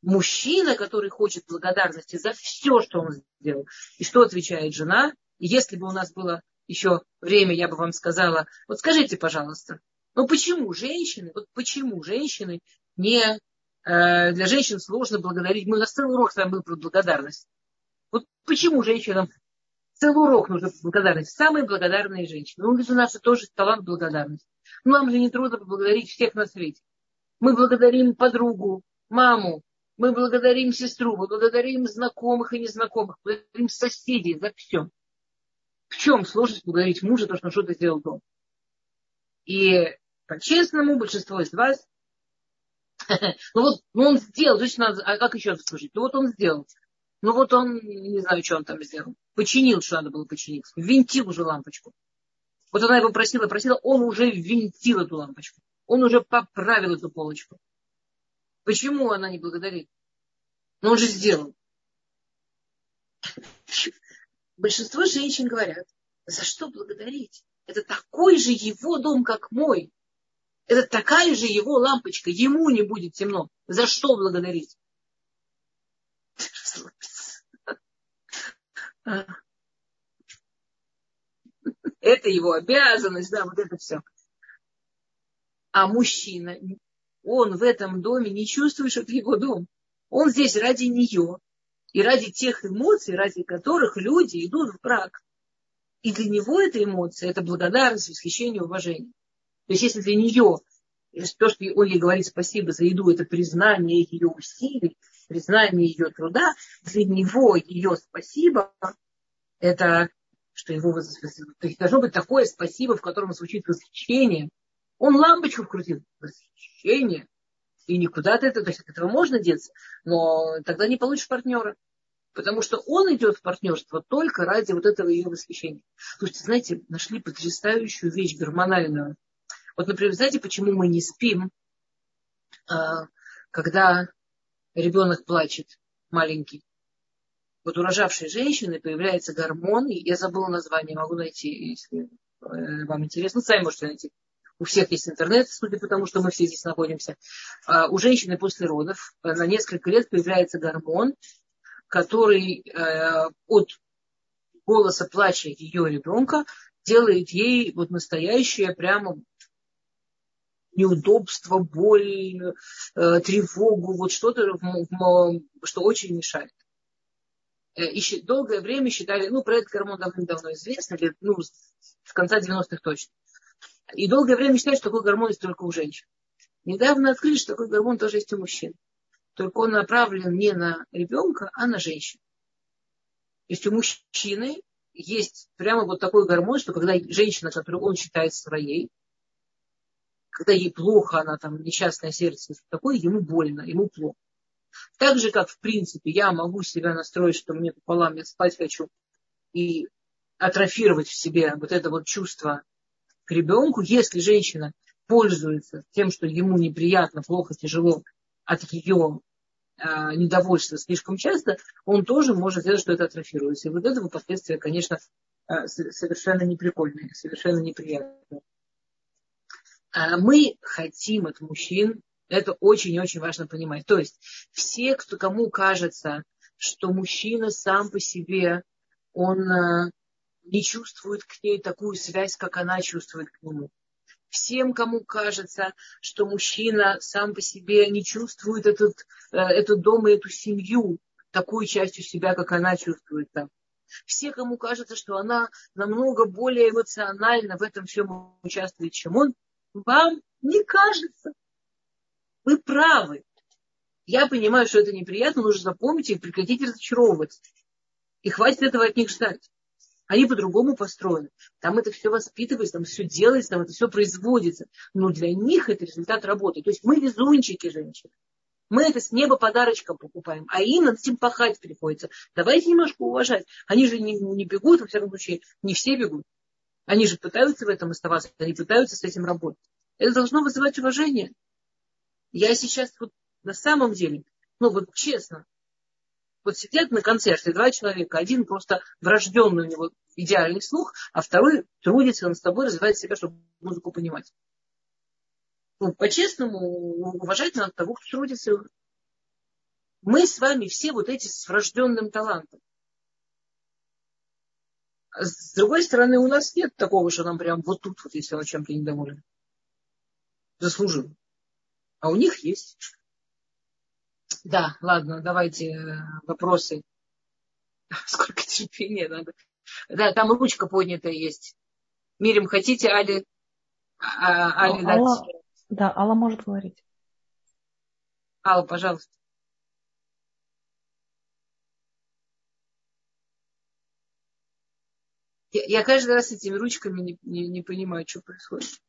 Мужчина, который хочет благодарности за все, что он сделал. И что отвечает жена? Если бы у нас было еще время, я бы вам сказала, вот скажите, пожалуйста, ну почему женщины, вот почему женщины не, э, для женщин сложно благодарить, мы у нас целый урок вами был про благодарность. Вот почему женщинам целый урок нужно благодарность. Самые благодарные женщины. Ну, ведь у нас тоже талант благодарности. Ну, нам же не трудно поблагодарить всех на свете. Мы благодарим подругу, маму, мы благодарим сестру, мы благодарим знакомых и незнакомых, благодарим соседей за все. В чем сложность благодарить мужа, то, что он что-то сделал дома? И по-честному, большинство из вас, <laughs> ну вот, ну он сделал, значит, надо, а как еще служить? Ну вот он сделал. Ну вот он, не знаю, что он там сделал. Починил, что надо было починить. Винтил уже лампочку. Вот она его просила, просила, он уже винтил эту лампочку. Он уже поправил эту полочку. Почему она не благодарит? Ну он же сделал большинство женщин говорят, за что благодарить? Это такой же его дом, как мой. Это такая же его лампочка. Ему не будет темно. За что благодарить? <laughs> Это его обязанность, да, вот это все. А мужчина, он в этом доме не чувствует, что это его дом. Он здесь ради нее, и ради тех эмоций, ради которых люди идут в брак. И для него эта эмоция, это благодарность, восхищение, уважение. То есть если для нее то, что он ей говорит спасибо за еду, это признание ее усилий, признание ее труда, для него ее спасибо, это что его то есть должно быть такое спасибо, в котором звучит восхищение. Он лампочку вкрутил. Восхищение. И никуда от этого, то есть от этого можно деться, но тогда не получишь партнера. Потому что он идет в партнерство только ради вот этого ее восхищения. Слушайте, знаете, нашли потрясающую вещь гормональную. Вот, например, знаете, почему мы не спим, а, когда ребенок плачет маленький? Вот у рожавшей женщины появляется гормон, я забыла название, могу найти, если э, вам интересно. Сами можете найти у всех есть интернет, судя по тому, что мы все здесь находимся. А у женщины после родов э, на несколько лет появляется гормон, который э, от голоса плача ее ребенка делает ей вот настоящее прямо неудобство, боль, э, тревогу, вот что-то, что очень мешает. И долгое время считали, ну, про этот гормон давно-давно известно, ну, с конца 90-х точно. И долгое время считали, что такой гормон есть только у женщин. Недавно открыли, что такой гормон тоже есть у мужчин. Только он направлен не на ребенка, а на женщину. То есть у мужчины есть прямо вот такой гормон, что когда женщина, которую он считает своей, когда ей плохо, она там несчастное сердце, такое, ему больно, ему плохо. Так же, как в принципе я могу себя настроить, что мне пополам, я спать хочу, и атрофировать в себе вот это вот чувство к ребенку, если женщина пользуется тем, что ему неприятно, плохо, тяжело от ее э, недовольства слишком часто, он тоже может сделать, что это атрофируется. И вот это последствия, конечно, э, совершенно неприкольные, совершенно неприятные. А мы хотим от мужчин, это очень и очень важно понимать. То есть все, кто, кому кажется, что мужчина сам по себе, он э, не чувствует к ней такую связь, как она чувствует к нему всем, кому кажется, что мужчина сам по себе не чувствует этот, э, этот дом и эту семью такой частью себя, как она чувствует там. Все, кому кажется, что она намного более эмоционально в этом всем участвует, чем он, вам не кажется. Вы правы. Я понимаю, что это неприятно, нужно запомнить и прекратить разочаровываться. И хватит этого от них ждать. Они по-другому построены. Там это все воспитывается, там все делается, там это все производится. Но для них это результат работы. То есть мы везунчики женщины. Мы это с неба подарочком покупаем, а им над этим пахать приходится. Давайте немножко уважать. Они же не, не бегут, во всяком случае, не все бегут. Они же пытаются в этом оставаться, они пытаются с этим работать. Это должно вызывать уважение. Я сейчас вот на самом деле, ну вот честно, вот сидят на концерте два человека, один просто врожденный у него идеальный слух, а второй трудится над собой, развивает себя, чтобы музыку понимать. Ну, по-честному, уважать надо того, кто трудится. Мы с вами все вот эти с врожденным талантом. А с другой стороны, у нас нет такого, что нам прям вот тут, вот, если он чем-то недоволен. Заслужил. А у них есть. Да, ладно, давайте э, вопросы. <laughs> Сколько терпения надо. Да, там ручка поднятая есть. Мирим, хотите, Али? А, Али Алла, да, Алла может говорить. Алла, пожалуйста. Я, я каждый раз этими ручками не, не, не понимаю, что происходит.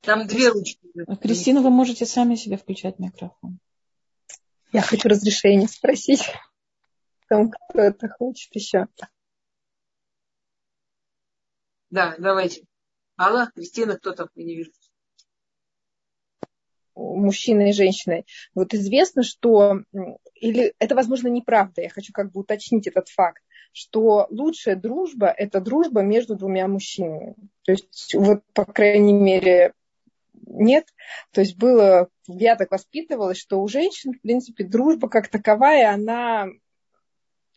Там две ручки. Кристина, вы можете сами себе включать микрофон. Я хочу разрешение спросить. Там кто-то хочет еще. Да, давайте. Алла, Кристина, кто там? Я не вижу. Мужчина и женщина. Вот известно, что, или это, возможно, неправда, я хочу как бы уточнить этот факт, что лучшая дружба – это дружба между двумя мужчинами. То есть, вот, по крайней мере, нет. То есть было, я так воспитывалась, что у женщин, в принципе, дружба как таковая, она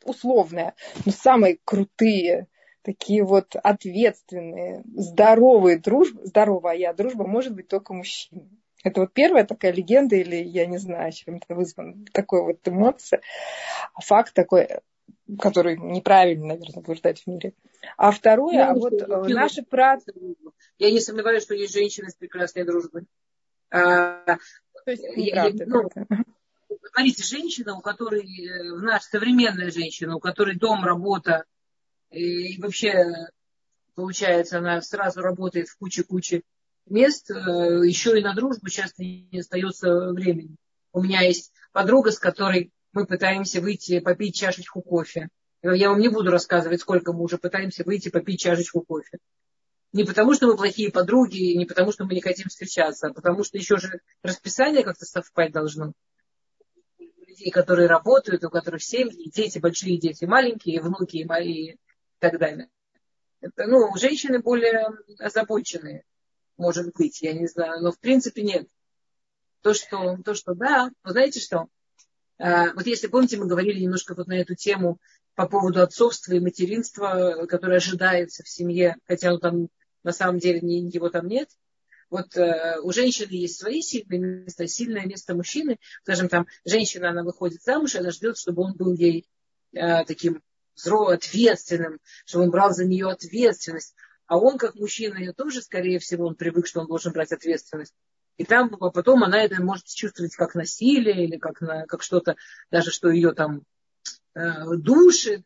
условная. Но самые крутые, такие вот ответственные, здоровые дружбы, здоровая дружба может быть только мужчина. Это вот первая такая легенда, или я не знаю, чем это вызвано, такой вот эмоция. А факт такой, который неправильно, наверное, утверждать в мире. А второе, я а вот э, наши працы... Я не сомневаюсь, что есть женщины с прекрасной дружбой. То есть, я, я, ну, смотрите, женщина, у которой, э, наша современная женщина, у которой дом, работа, и вообще, получается, она сразу работает в куче-куче мест, э, еще и на дружбу часто не остается времени. У меня есть подруга, с которой мы пытаемся выйти попить чашечку кофе. Я вам не буду рассказывать, сколько мы уже пытаемся выйти попить чашечку кофе. Не потому, что мы плохие подруги, не потому, что мы не хотим встречаться, а потому что еще же расписание как-то совпать должно. Людей, которые работают, у которых семьи, дети большие, дети маленькие, внуки и и так далее. Это, ну, женщины более озабоченные, может быть, я не знаю, но в принципе нет. То, что, то, что да, вы знаете что? А, вот если помните, мы говорили немножко вот на эту тему по поводу отцовства и материнства, которое ожидается в семье, хотя ну, там на самом деле его там нет. Вот э, у женщины есть свои сильные места, сильное место мужчины. Скажем, там женщина, она выходит замуж, она ждет, чтобы он был ей э, таким взрослым, ответственным, чтобы он брал за нее ответственность. А он, как мужчина, ее тоже, скорее всего, он привык, что он должен брать ответственность. И там потом она это может чувствовать как насилие или как, на, как что-то, даже что ее там э, душит.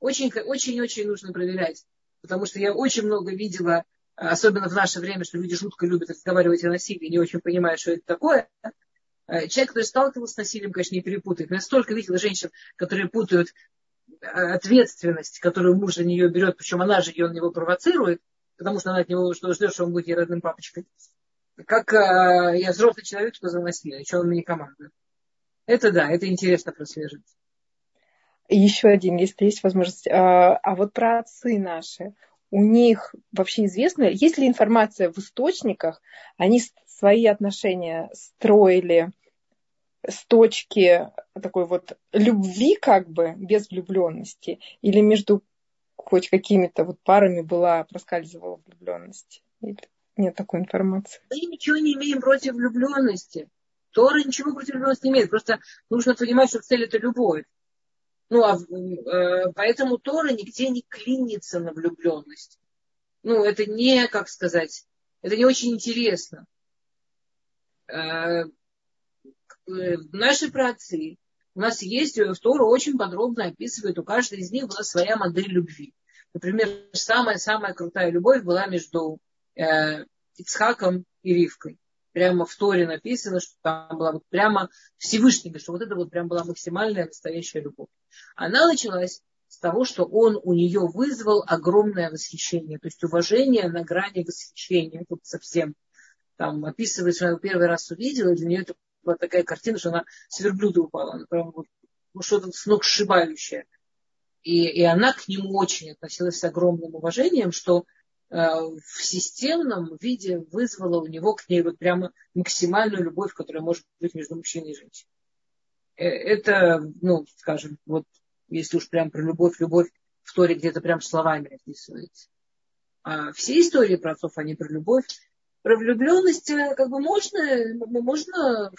Очень-очень-очень нужно проверять. Потому что я очень много видела, особенно в наше время, что люди жутко любят разговаривать о насилии, не очень понимают, что это такое. Э, человек, который сталкивался с насилием, конечно, не перепутает. Но я столько видела женщин, которые путают э, ответственность, которую муж за нее берет, причем она же ее на него провоцирует, потому что она от него что ждет, что он будет ей родным папочкой. Как э, я взрослый человек, что за насилие, что он мне командует. Это да, это интересно прослеживать. Еще один, если есть возможность. А, а вот про отцы наши. У них вообще известно, есть ли информация в источниках, они свои отношения строили с точки такой вот любви как бы, без влюбленности, или между хоть какими-то вот парами была, проскальзывала влюбленность? Или нет такой информации? Мы ничего не имеем против влюбленности. Тора ничего против влюбленности не имеет. Просто нужно понимать, что цель это любовь. Ну, а, э, поэтому Тора нигде не клинится на влюбленность. Ну, это не, как сказать, это не очень интересно. Э, наши праотцы, у нас есть, э, Тора очень подробно описывает, у каждой из них была своя модель любви. Например, самая-самая крутая любовь была между э, Ицхаком и Ривкой прямо в Торе написано, что там была вот прямо Всевышнего, что вот это вот прям была максимальная настоящая любовь. Она началась с того, что он у нее вызвал огромное восхищение, то есть уважение на грани восхищения, тут совсем там описывает, что она первый раз увидела, и для нее это была такая картина, что она с верблюда упала, она прям вот ну, что-то с ног сшибающее. И, и она к нему очень относилась с огромным уважением, что в системном виде вызвало у него к ней вот прямо максимальную любовь, которая может быть между мужчиной и женщиной. Э, это, ну, скажем, вот если уж прям про любовь, любовь в Торе где-то прям словами описывается. А все истории про отцов, они про любовь. Про влюбленность э, как бы можно, можно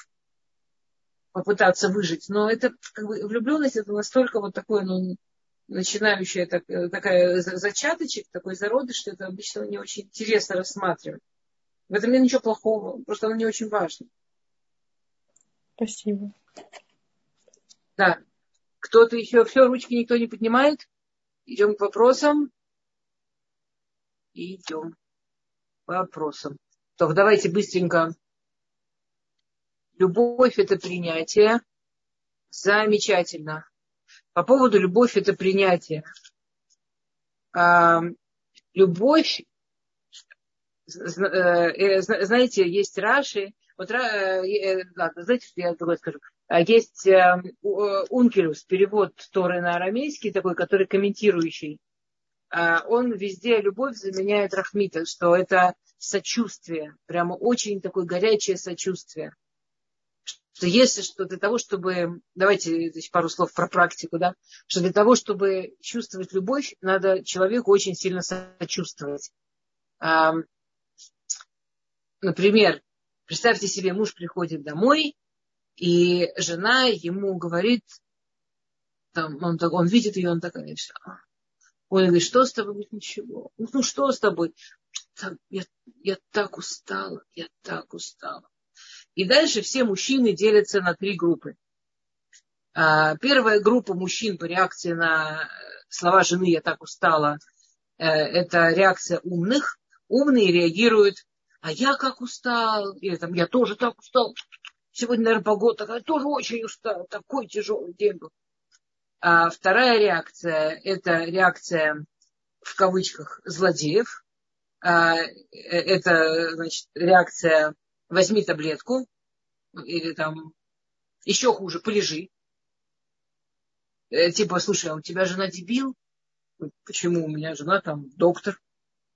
попытаться выжить, но это как бы, влюбленность это настолько вот такое, ну, начинающая так, э, такая зачаточек, такой зародыш, что это обычно не очень интересно рассматривать. В этом нет ничего плохого, просто оно не очень важно. Спасибо. Да. Кто-то еще, все, ручки никто не поднимает. Идем к вопросам. Идем к вопросам. То, давайте быстренько. Любовь – это принятие. Замечательно. По поводу любовь это принятие. А, любовь, э, э, знаете, есть Раши, вот, э, ладно, знаете, я другое скажу. А есть Ункелюс, перевод Торы на арамейский, такой, который комментирующий. А, он везде любовь заменяет Рахмита, что это сочувствие, прямо очень такое горячее сочувствие что если что для того, чтобы, давайте пару слов про практику, да, что для того, чтобы чувствовать любовь, надо человеку очень сильно сочувствовать. А, например, представьте себе, муж приходит домой, и жена ему говорит, там, он, он видит ее, он такая, он говорит, что с тобой? Ничего. Ну, что с тобой? Я, я так устала, я так устала. И дальше все мужчины делятся на три группы. А, первая группа мужчин по реакции на слова жены «я так устала» э, это реакция умных. Умные реагируют «а я как устал», или там «я тоже так устал». Сегодня, наверное, погода такая, тоже очень устал, такой тяжелый день был. А вторая реакция – это реакция в кавычках злодеев. А, э, это значит, реакция возьми таблетку, или там еще хуже, полежи. Э, типа, слушай, а у тебя жена дебил? Почему у меня жена там доктор?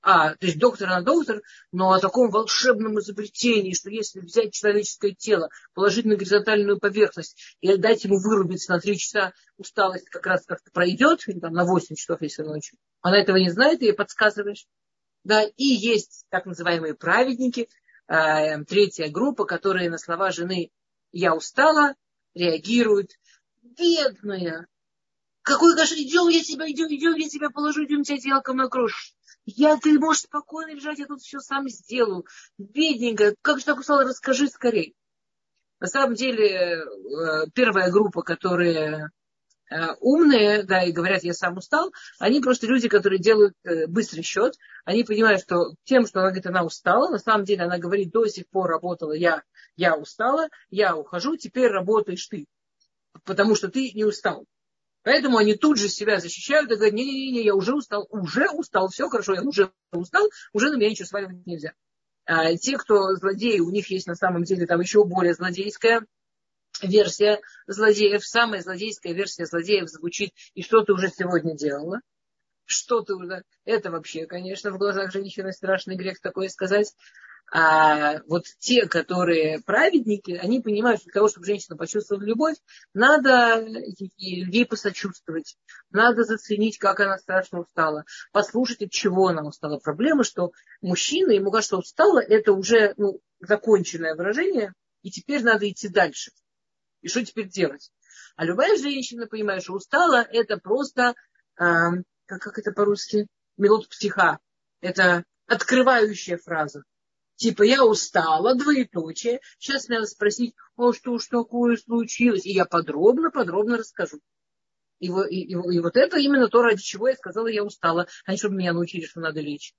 А, то есть доктор на доктор, но о таком волшебном изобретении, что если взять человеческое тело, положить на горизонтальную поверхность и дать ему вырубиться на три часа, усталость как раз как-то пройдет, или там на 8 часов, если ночью. Она этого не знает, и ей подсказываешь. Да, и есть так называемые праведники, третья группа, которые на слова жены «я устала» реагируют. Бедная! Какой кошель, идем, я тебя, идем, идем, я тебя положу, идем, тебя одеялком накроешь. Я, ты можешь спокойно лежать, я тут все сам сделаю. Бедненькая, как же так устала, расскажи скорее. На самом деле, э, первая группа, которая Э, умные, да, и говорят, я сам устал, они просто люди, которые делают э, быстрый счет, они понимают, что тем, что она говорит, она устала, на самом деле она говорит, до сих пор работала я, я устала, я ухожу, теперь работаешь ты, потому что ты не устал. Поэтому они тут же себя защищают и говорят, не-не-не, я уже устал, уже устал, все хорошо, я уже устал, уже на меня ничего сваливать нельзя. А те, кто злодеи, у них есть на самом деле там еще более злодейская версия злодеев, самая злодейская версия злодеев звучит, и что ты уже сегодня делала? Что ты уже... Это вообще, конечно, в глазах женщины страшный грех такое сказать. А вот те, которые праведники, они понимают, что для того, чтобы женщина почувствовала любовь, надо ей посочувствовать, надо заценить, как она страшно устала, послушать, от чего она устала. Проблема, что мужчина, ему кажется, устала, это уже ну, законченное выражение, и теперь надо идти дальше. И что теперь делать? А любая женщина, понимаешь, устала, это просто, э, как, как это по-русски, минут психа. Это открывающая фраза. Типа, я устала, двоеточие. Сейчас надо спросить, о, что ж такое случилось? И я подробно-подробно расскажу. И, и, и, и вот это именно то, ради чего я сказала, я устала. Они чтобы меня научили, что надо лечь.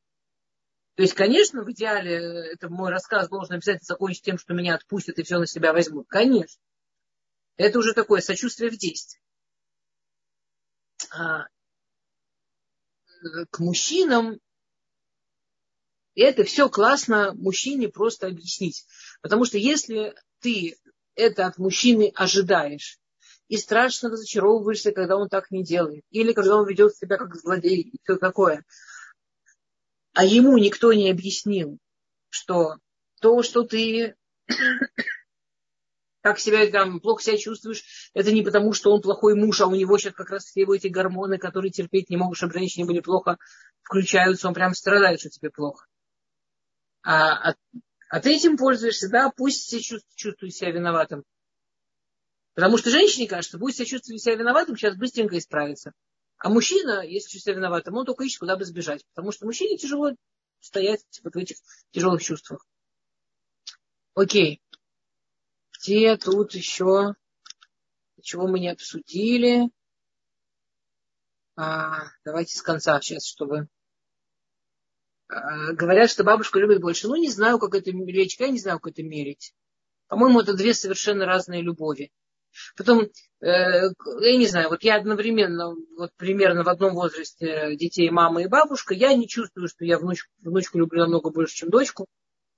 То есть, конечно, в идеале это мой рассказ должен обязательно закончить тем, что меня отпустят и все на себя возьмут. Конечно. Это уже такое сочувствие в действии. А к мужчинам это все классно мужчине просто объяснить. Потому что если ты это от мужчины ожидаешь, и страшно разочаровываешься, когда он так не делает, или когда он ведет себя как злодей и все такое, а ему никто не объяснил, что то, что ты как себя там плохо себя чувствуешь, это не потому, что он плохой муж, а у него сейчас как раз все эти гормоны, которые терпеть не могут, чтобы женщине были плохо, включаются, он прям страдает, что тебе плохо. А, а, а ты этим пользуешься, да, пусть все чувствует, чувствует себя виноватым. Потому что женщине кажется, будет себя чувствовать себя виноватым, сейчас быстренько исправится. А мужчина, если чувствует себя виноватым, он только ищет, куда бы сбежать. Потому что мужчине тяжело стоять вот в этих тяжелых чувствах. Окей где тут еще, чего мы не обсудили. А, давайте с конца сейчас, чтобы... А, говорят, что бабушка любит больше. Ну, не знаю, как это мерить, я не знаю, как это мерить. По-моему, это две совершенно разные любови. Потом, э, я не знаю, вот я одновременно, вот примерно в одном возрасте детей мама и бабушка, я не чувствую, что я внучку, внучку люблю намного больше, чем дочку.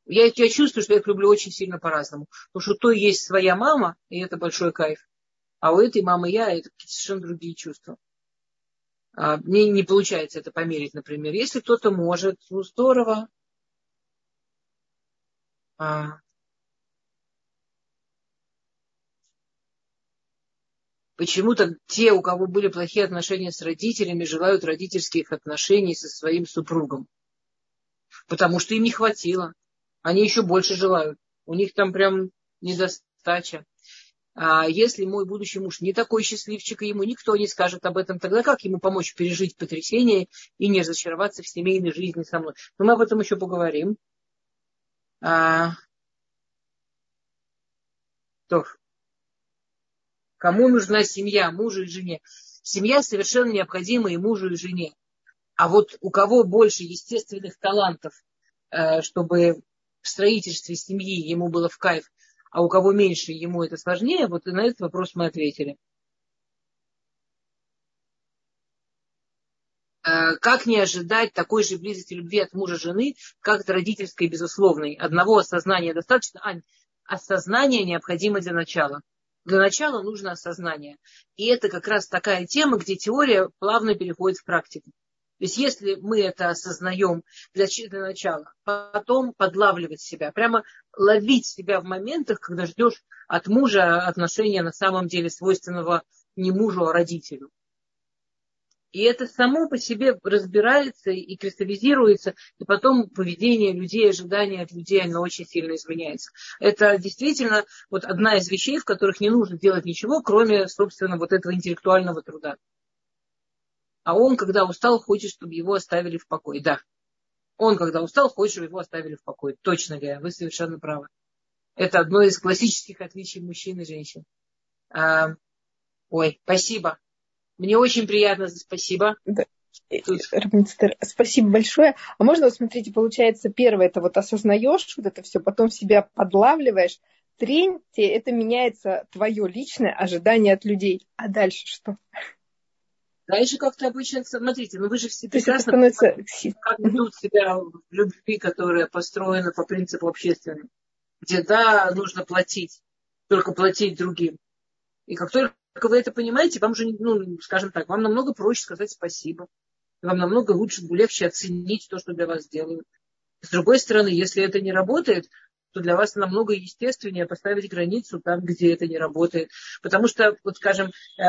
Я, я чувствую, что я их люблю очень сильно по-разному. Потому что то есть своя мама, и это большой кайф. А у этой мамы я, это совершенно другие чувства. А, мне не получается это померить, например. Если кто-то может, ну здорово. А, Почему-то те, у кого были плохие отношения с родителями, желают родительских отношений со своим супругом. Потому что им не хватило они еще больше желают. У них там прям недостача. А если мой будущий муж не такой счастливчик, и ему никто не скажет об этом, тогда как ему помочь пережить потрясение и не разочароваться в семейной жизни со мной? Но мы об этом еще поговорим. А... То. Кому нужна семья, мужу и жене? Семья совершенно необходима и мужу, и жене. А вот у кого больше естественных талантов, э, чтобы в строительстве семьи ему было в кайф, а у кого меньше, ему это сложнее, вот на этот вопрос мы ответили. Э, как не ожидать такой же близости любви от мужа жены, как от родительской безусловной? Одного осознания достаточно, а осознание необходимо для начала. Для начала нужно осознание. И это как раз такая тема, где теория плавно переходит в практику. То есть если мы это осознаем для, для начала, потом подлавливать себя, прямо ловить себя в моментах, когда ждешь от мужа отношения на самом деле свойственного не мужу, а родителю. И это само по себе разбирается и кристаллизируется, и потом поведение людей, ожидания от людей, оно очень сильно изменяется. Это действительно вот одна из вещей, в которых не нужно делать ничего, кроме, собственно, вот этого интеллектуального труда. А он, когда устал, хочет, чтобы его оставили в покое. Да. Он, когда устал, хочет, чтобы его оставили в покое. Точно говоря, вы совершенно правы. Это одно из классических отличий мужчин и женщин. А, ой, спасибо. Мне очень приятно, спасибо. Да. Спасибо большое. А можно, вот смотрите, получается, первое, это вот осознаешь вот это все, потом себя подлавливаешь. Третье, это меняется твое личное ожидание от людей. А дальше что? Дальше как-то обычно, смотрите, ну вы же все прекрасно становится... как ведут себя в любви, которая построена по принципу общественному, где да, нужно платить, только платить другим. И как только вы это понимаете, вам же, ну, скажем так, вам намного проще сказать спасибо. Вам намного лучше, легче оценить то, что для вас делают. С другой стороны, если это не работает, то для вас намного естественнее поставить границу там, где это не работает. Потому что, вот скажем, э,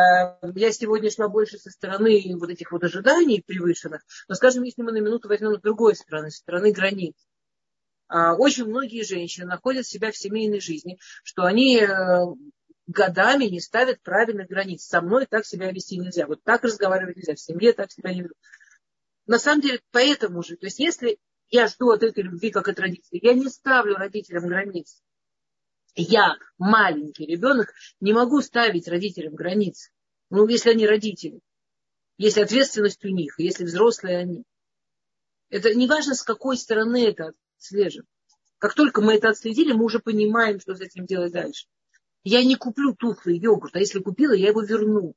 я сегодня шла больше со стороны вот этих вот ожиданий превышенных, но, скажем, если мы на минуту возьмем с другой стороны, со стороны границ, а, очень многие женщины находят себя в семейной жизни, что они э, годами не ставят правильных границ. Со мной так себя вести нельзя. Вот так разговаривать нельзя. В семье так себя не ведут. На самом деле, поэтому же, то есть если я жду от этой любви, как от родителей. Я не ставлю родителям границ. Я, маленький ребенок, не могу ставить родителям границ. Ну, если они родители. Если ответственность у них, если взрослые они. Это не важно, с какой стороны это отслеживать. Как только мы это отследили, мы уже понимаем, что с этим делать дальше. Я не куплю тухлый йогурт, а если купила, я его верну.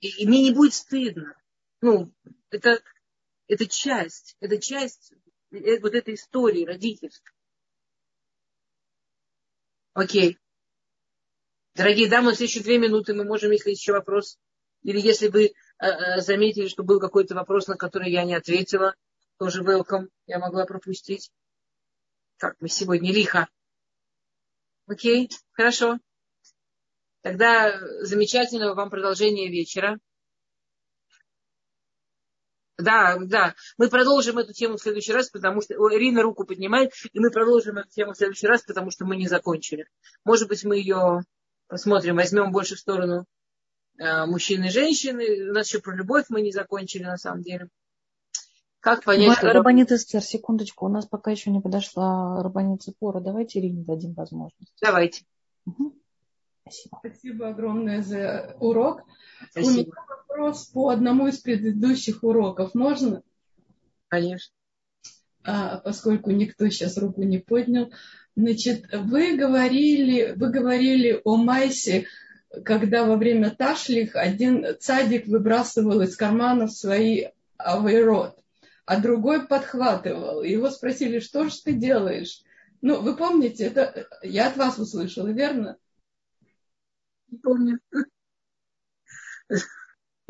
И, и мне не будет стыдно. Ну, это это часть, это часть э, вот этой истории родительства. Окей. Дорогие дамы, нас еще две минуты. Мы можем, если еще вопрос, или если вы э, э, заметили, что был какой-то вопрос, на который я не ответила, тоже welcome, я могла пропустить. Так, мы сегодня лихо. Окей, хорошо. Тогда замечательного вам продолжения вечера. Да, да. Мы продолжим эту тему в следующий раз, потому что Ирина руку поднимает, и мы продолжим эту тему в следующий раз, потому что мы не закончили. Может быть, мы ее посмотрим, возьмем больше в сторону э, мужчин и женщин. У нас еще про любовь мы не закончили, на самом деле. Как понять, что... Рабанит Эстер, секундочку, у нас пока еще не подошла Рабанит Цепора. Давайте Ирине дадим возможность. Давайте. Угу. Спасибо. Спасибо огромное за урок. Спасибо. У меня вопрос по одному из предыдущих уроков. Можно? Конечно. А, поскольку никто сейчас руку не поднял. Значит, вы говорили, вы говорили о Майсе, когда во время ташлих один цадик выбрасывал из карманов свои авейрот, а другой подхватывал. Его спросили, что же ты делаешь? Ну, вы помните, это я от вас услышала, верно? Не помню.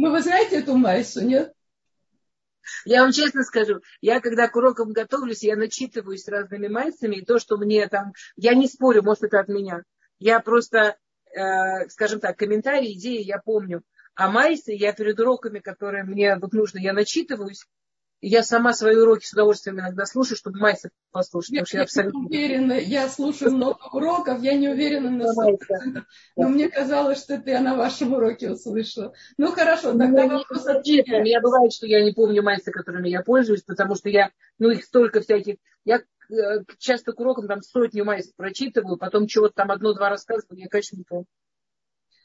Ну, вы знаете эту Майсу, нет? Я вам честно скажу, я когда к урокам готовлюсь, я начитываюсь разными майсами, и то, что мне там, я не спорю, может, это от меня. Я просто, э, скажем так, комментарии, идеи я помню. А майсы я перед уроками, которые мне вот нужно, я начитываюсь, я сама свои уроки с удовольствием иногда слушаю, чтобы Майса послушать. Я, я абсолютно... уверена, я слушаю много уроков, я не уверена на 100%. Но мне казалось, что это я на вашем уроке услышала. Ну хорошо, тогда ну, вопрос отвечу. Я бывает, что я не помню Майса, которыми я пользуюсь, потому что я, ну их столько всяких. Я э, часто к урокам там сотню Майсов прочитываю, потом чего-то там одно-два рассказываю, я, конечно, не помню.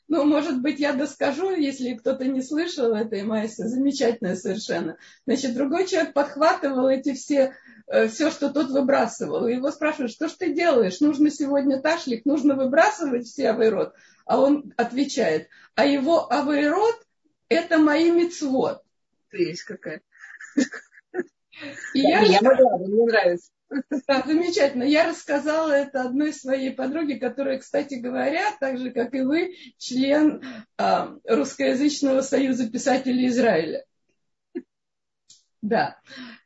Ну, может быть, я доскажу, если кто-то не слышал этой Майсы. Замечательно совершенно. Значит, другой человек подхватывал эти все, э, все, что тот выбрасывал. И его спрашивают, что ж ты делаешь? Нужно сегодня ташлик, нужно выбрасывать все авейрот. А он отвечает, а его авейрот – это мои мецвод. Есть какая. И я, я могла, мне нравится. Да, замечательно. Я рассказала это одной своей подруге, которая, кстати говоря, так же, как и вы, член а, Русскоязычного союза писателей Израиля. Да.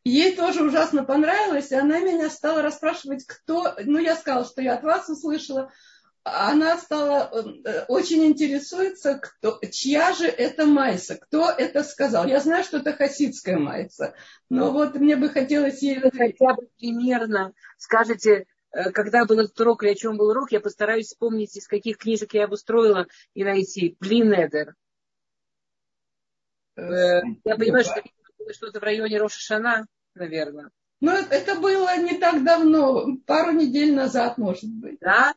Ей тоже ужасно понравилось, и она меня стала расспрашивать, кто... Ну, я сказала, что я от вас услышала, она стала э, очень интересуется, кто, чья же это майса, кто это сказал. Я знаю, что это хасидская майса, но вот мне бы хотелось ей... Хотя бы примерно скажите, э, когда был этот урок или о чем был урок, я постараюсь вспомнить, из каких книжек я обустроила и найти. Блинедер. Э, я понимаю, что что-то в районе Рошашана. наверное. Ну, это было не так давно, пару недель назад, может быть. Да?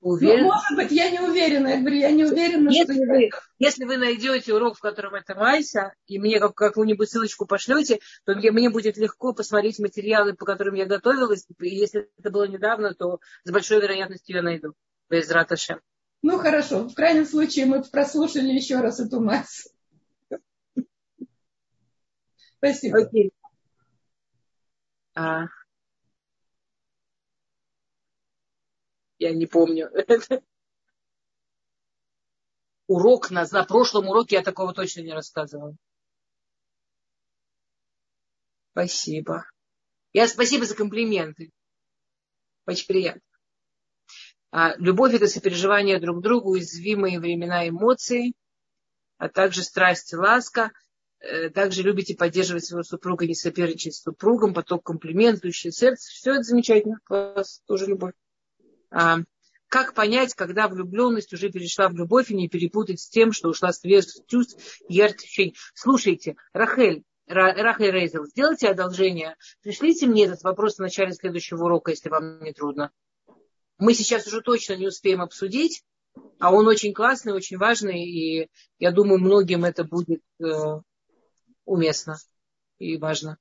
Уверен? Ну, может быть, я не уверена. Я говорю, я не уверена, если что... Вы, если вы найдете урок, в котором это Майса, и мне как, какую-нибудь ссылочку пошлете, то мне, мне будет легко посмотреть материалы, по которым я готовилась. И если это было недавно, то с большой вероятностью я найду. Без раташем. Ну, хорошо. В крайнем случае мы прослушали еще раз эту Майсу. Спасибо. Окей. А, я не помню. <laughs> Урок на, на прошлом уроке я такого точно не рассказывала. Спасибо. Я спасибо за комплименты. Очень приятно. А, любовь это сопереживание друг другу, уязвимые времена эмоций, а также страсть и ласка. Э, также любите поддерживать своего супруга, не соперничать с супругом, поток комплиментующий сердце. Все это замечательно. У вас тоже любовь. А, как понять, когда влюбленность уже перешла в любовь и не перепутать с тем, что ушла свежесть чувств и ощущений. Слушайте, Рахель, Рахель Рейзел, сделайте одолжение. Пришлите мне этот вопрос в начале следующего урока, если вам не трудно. Мы сейчас уже точно не успеем обсудить, а он очень классный, очень важный, и я думаю, многим это будет э, уместно и важно.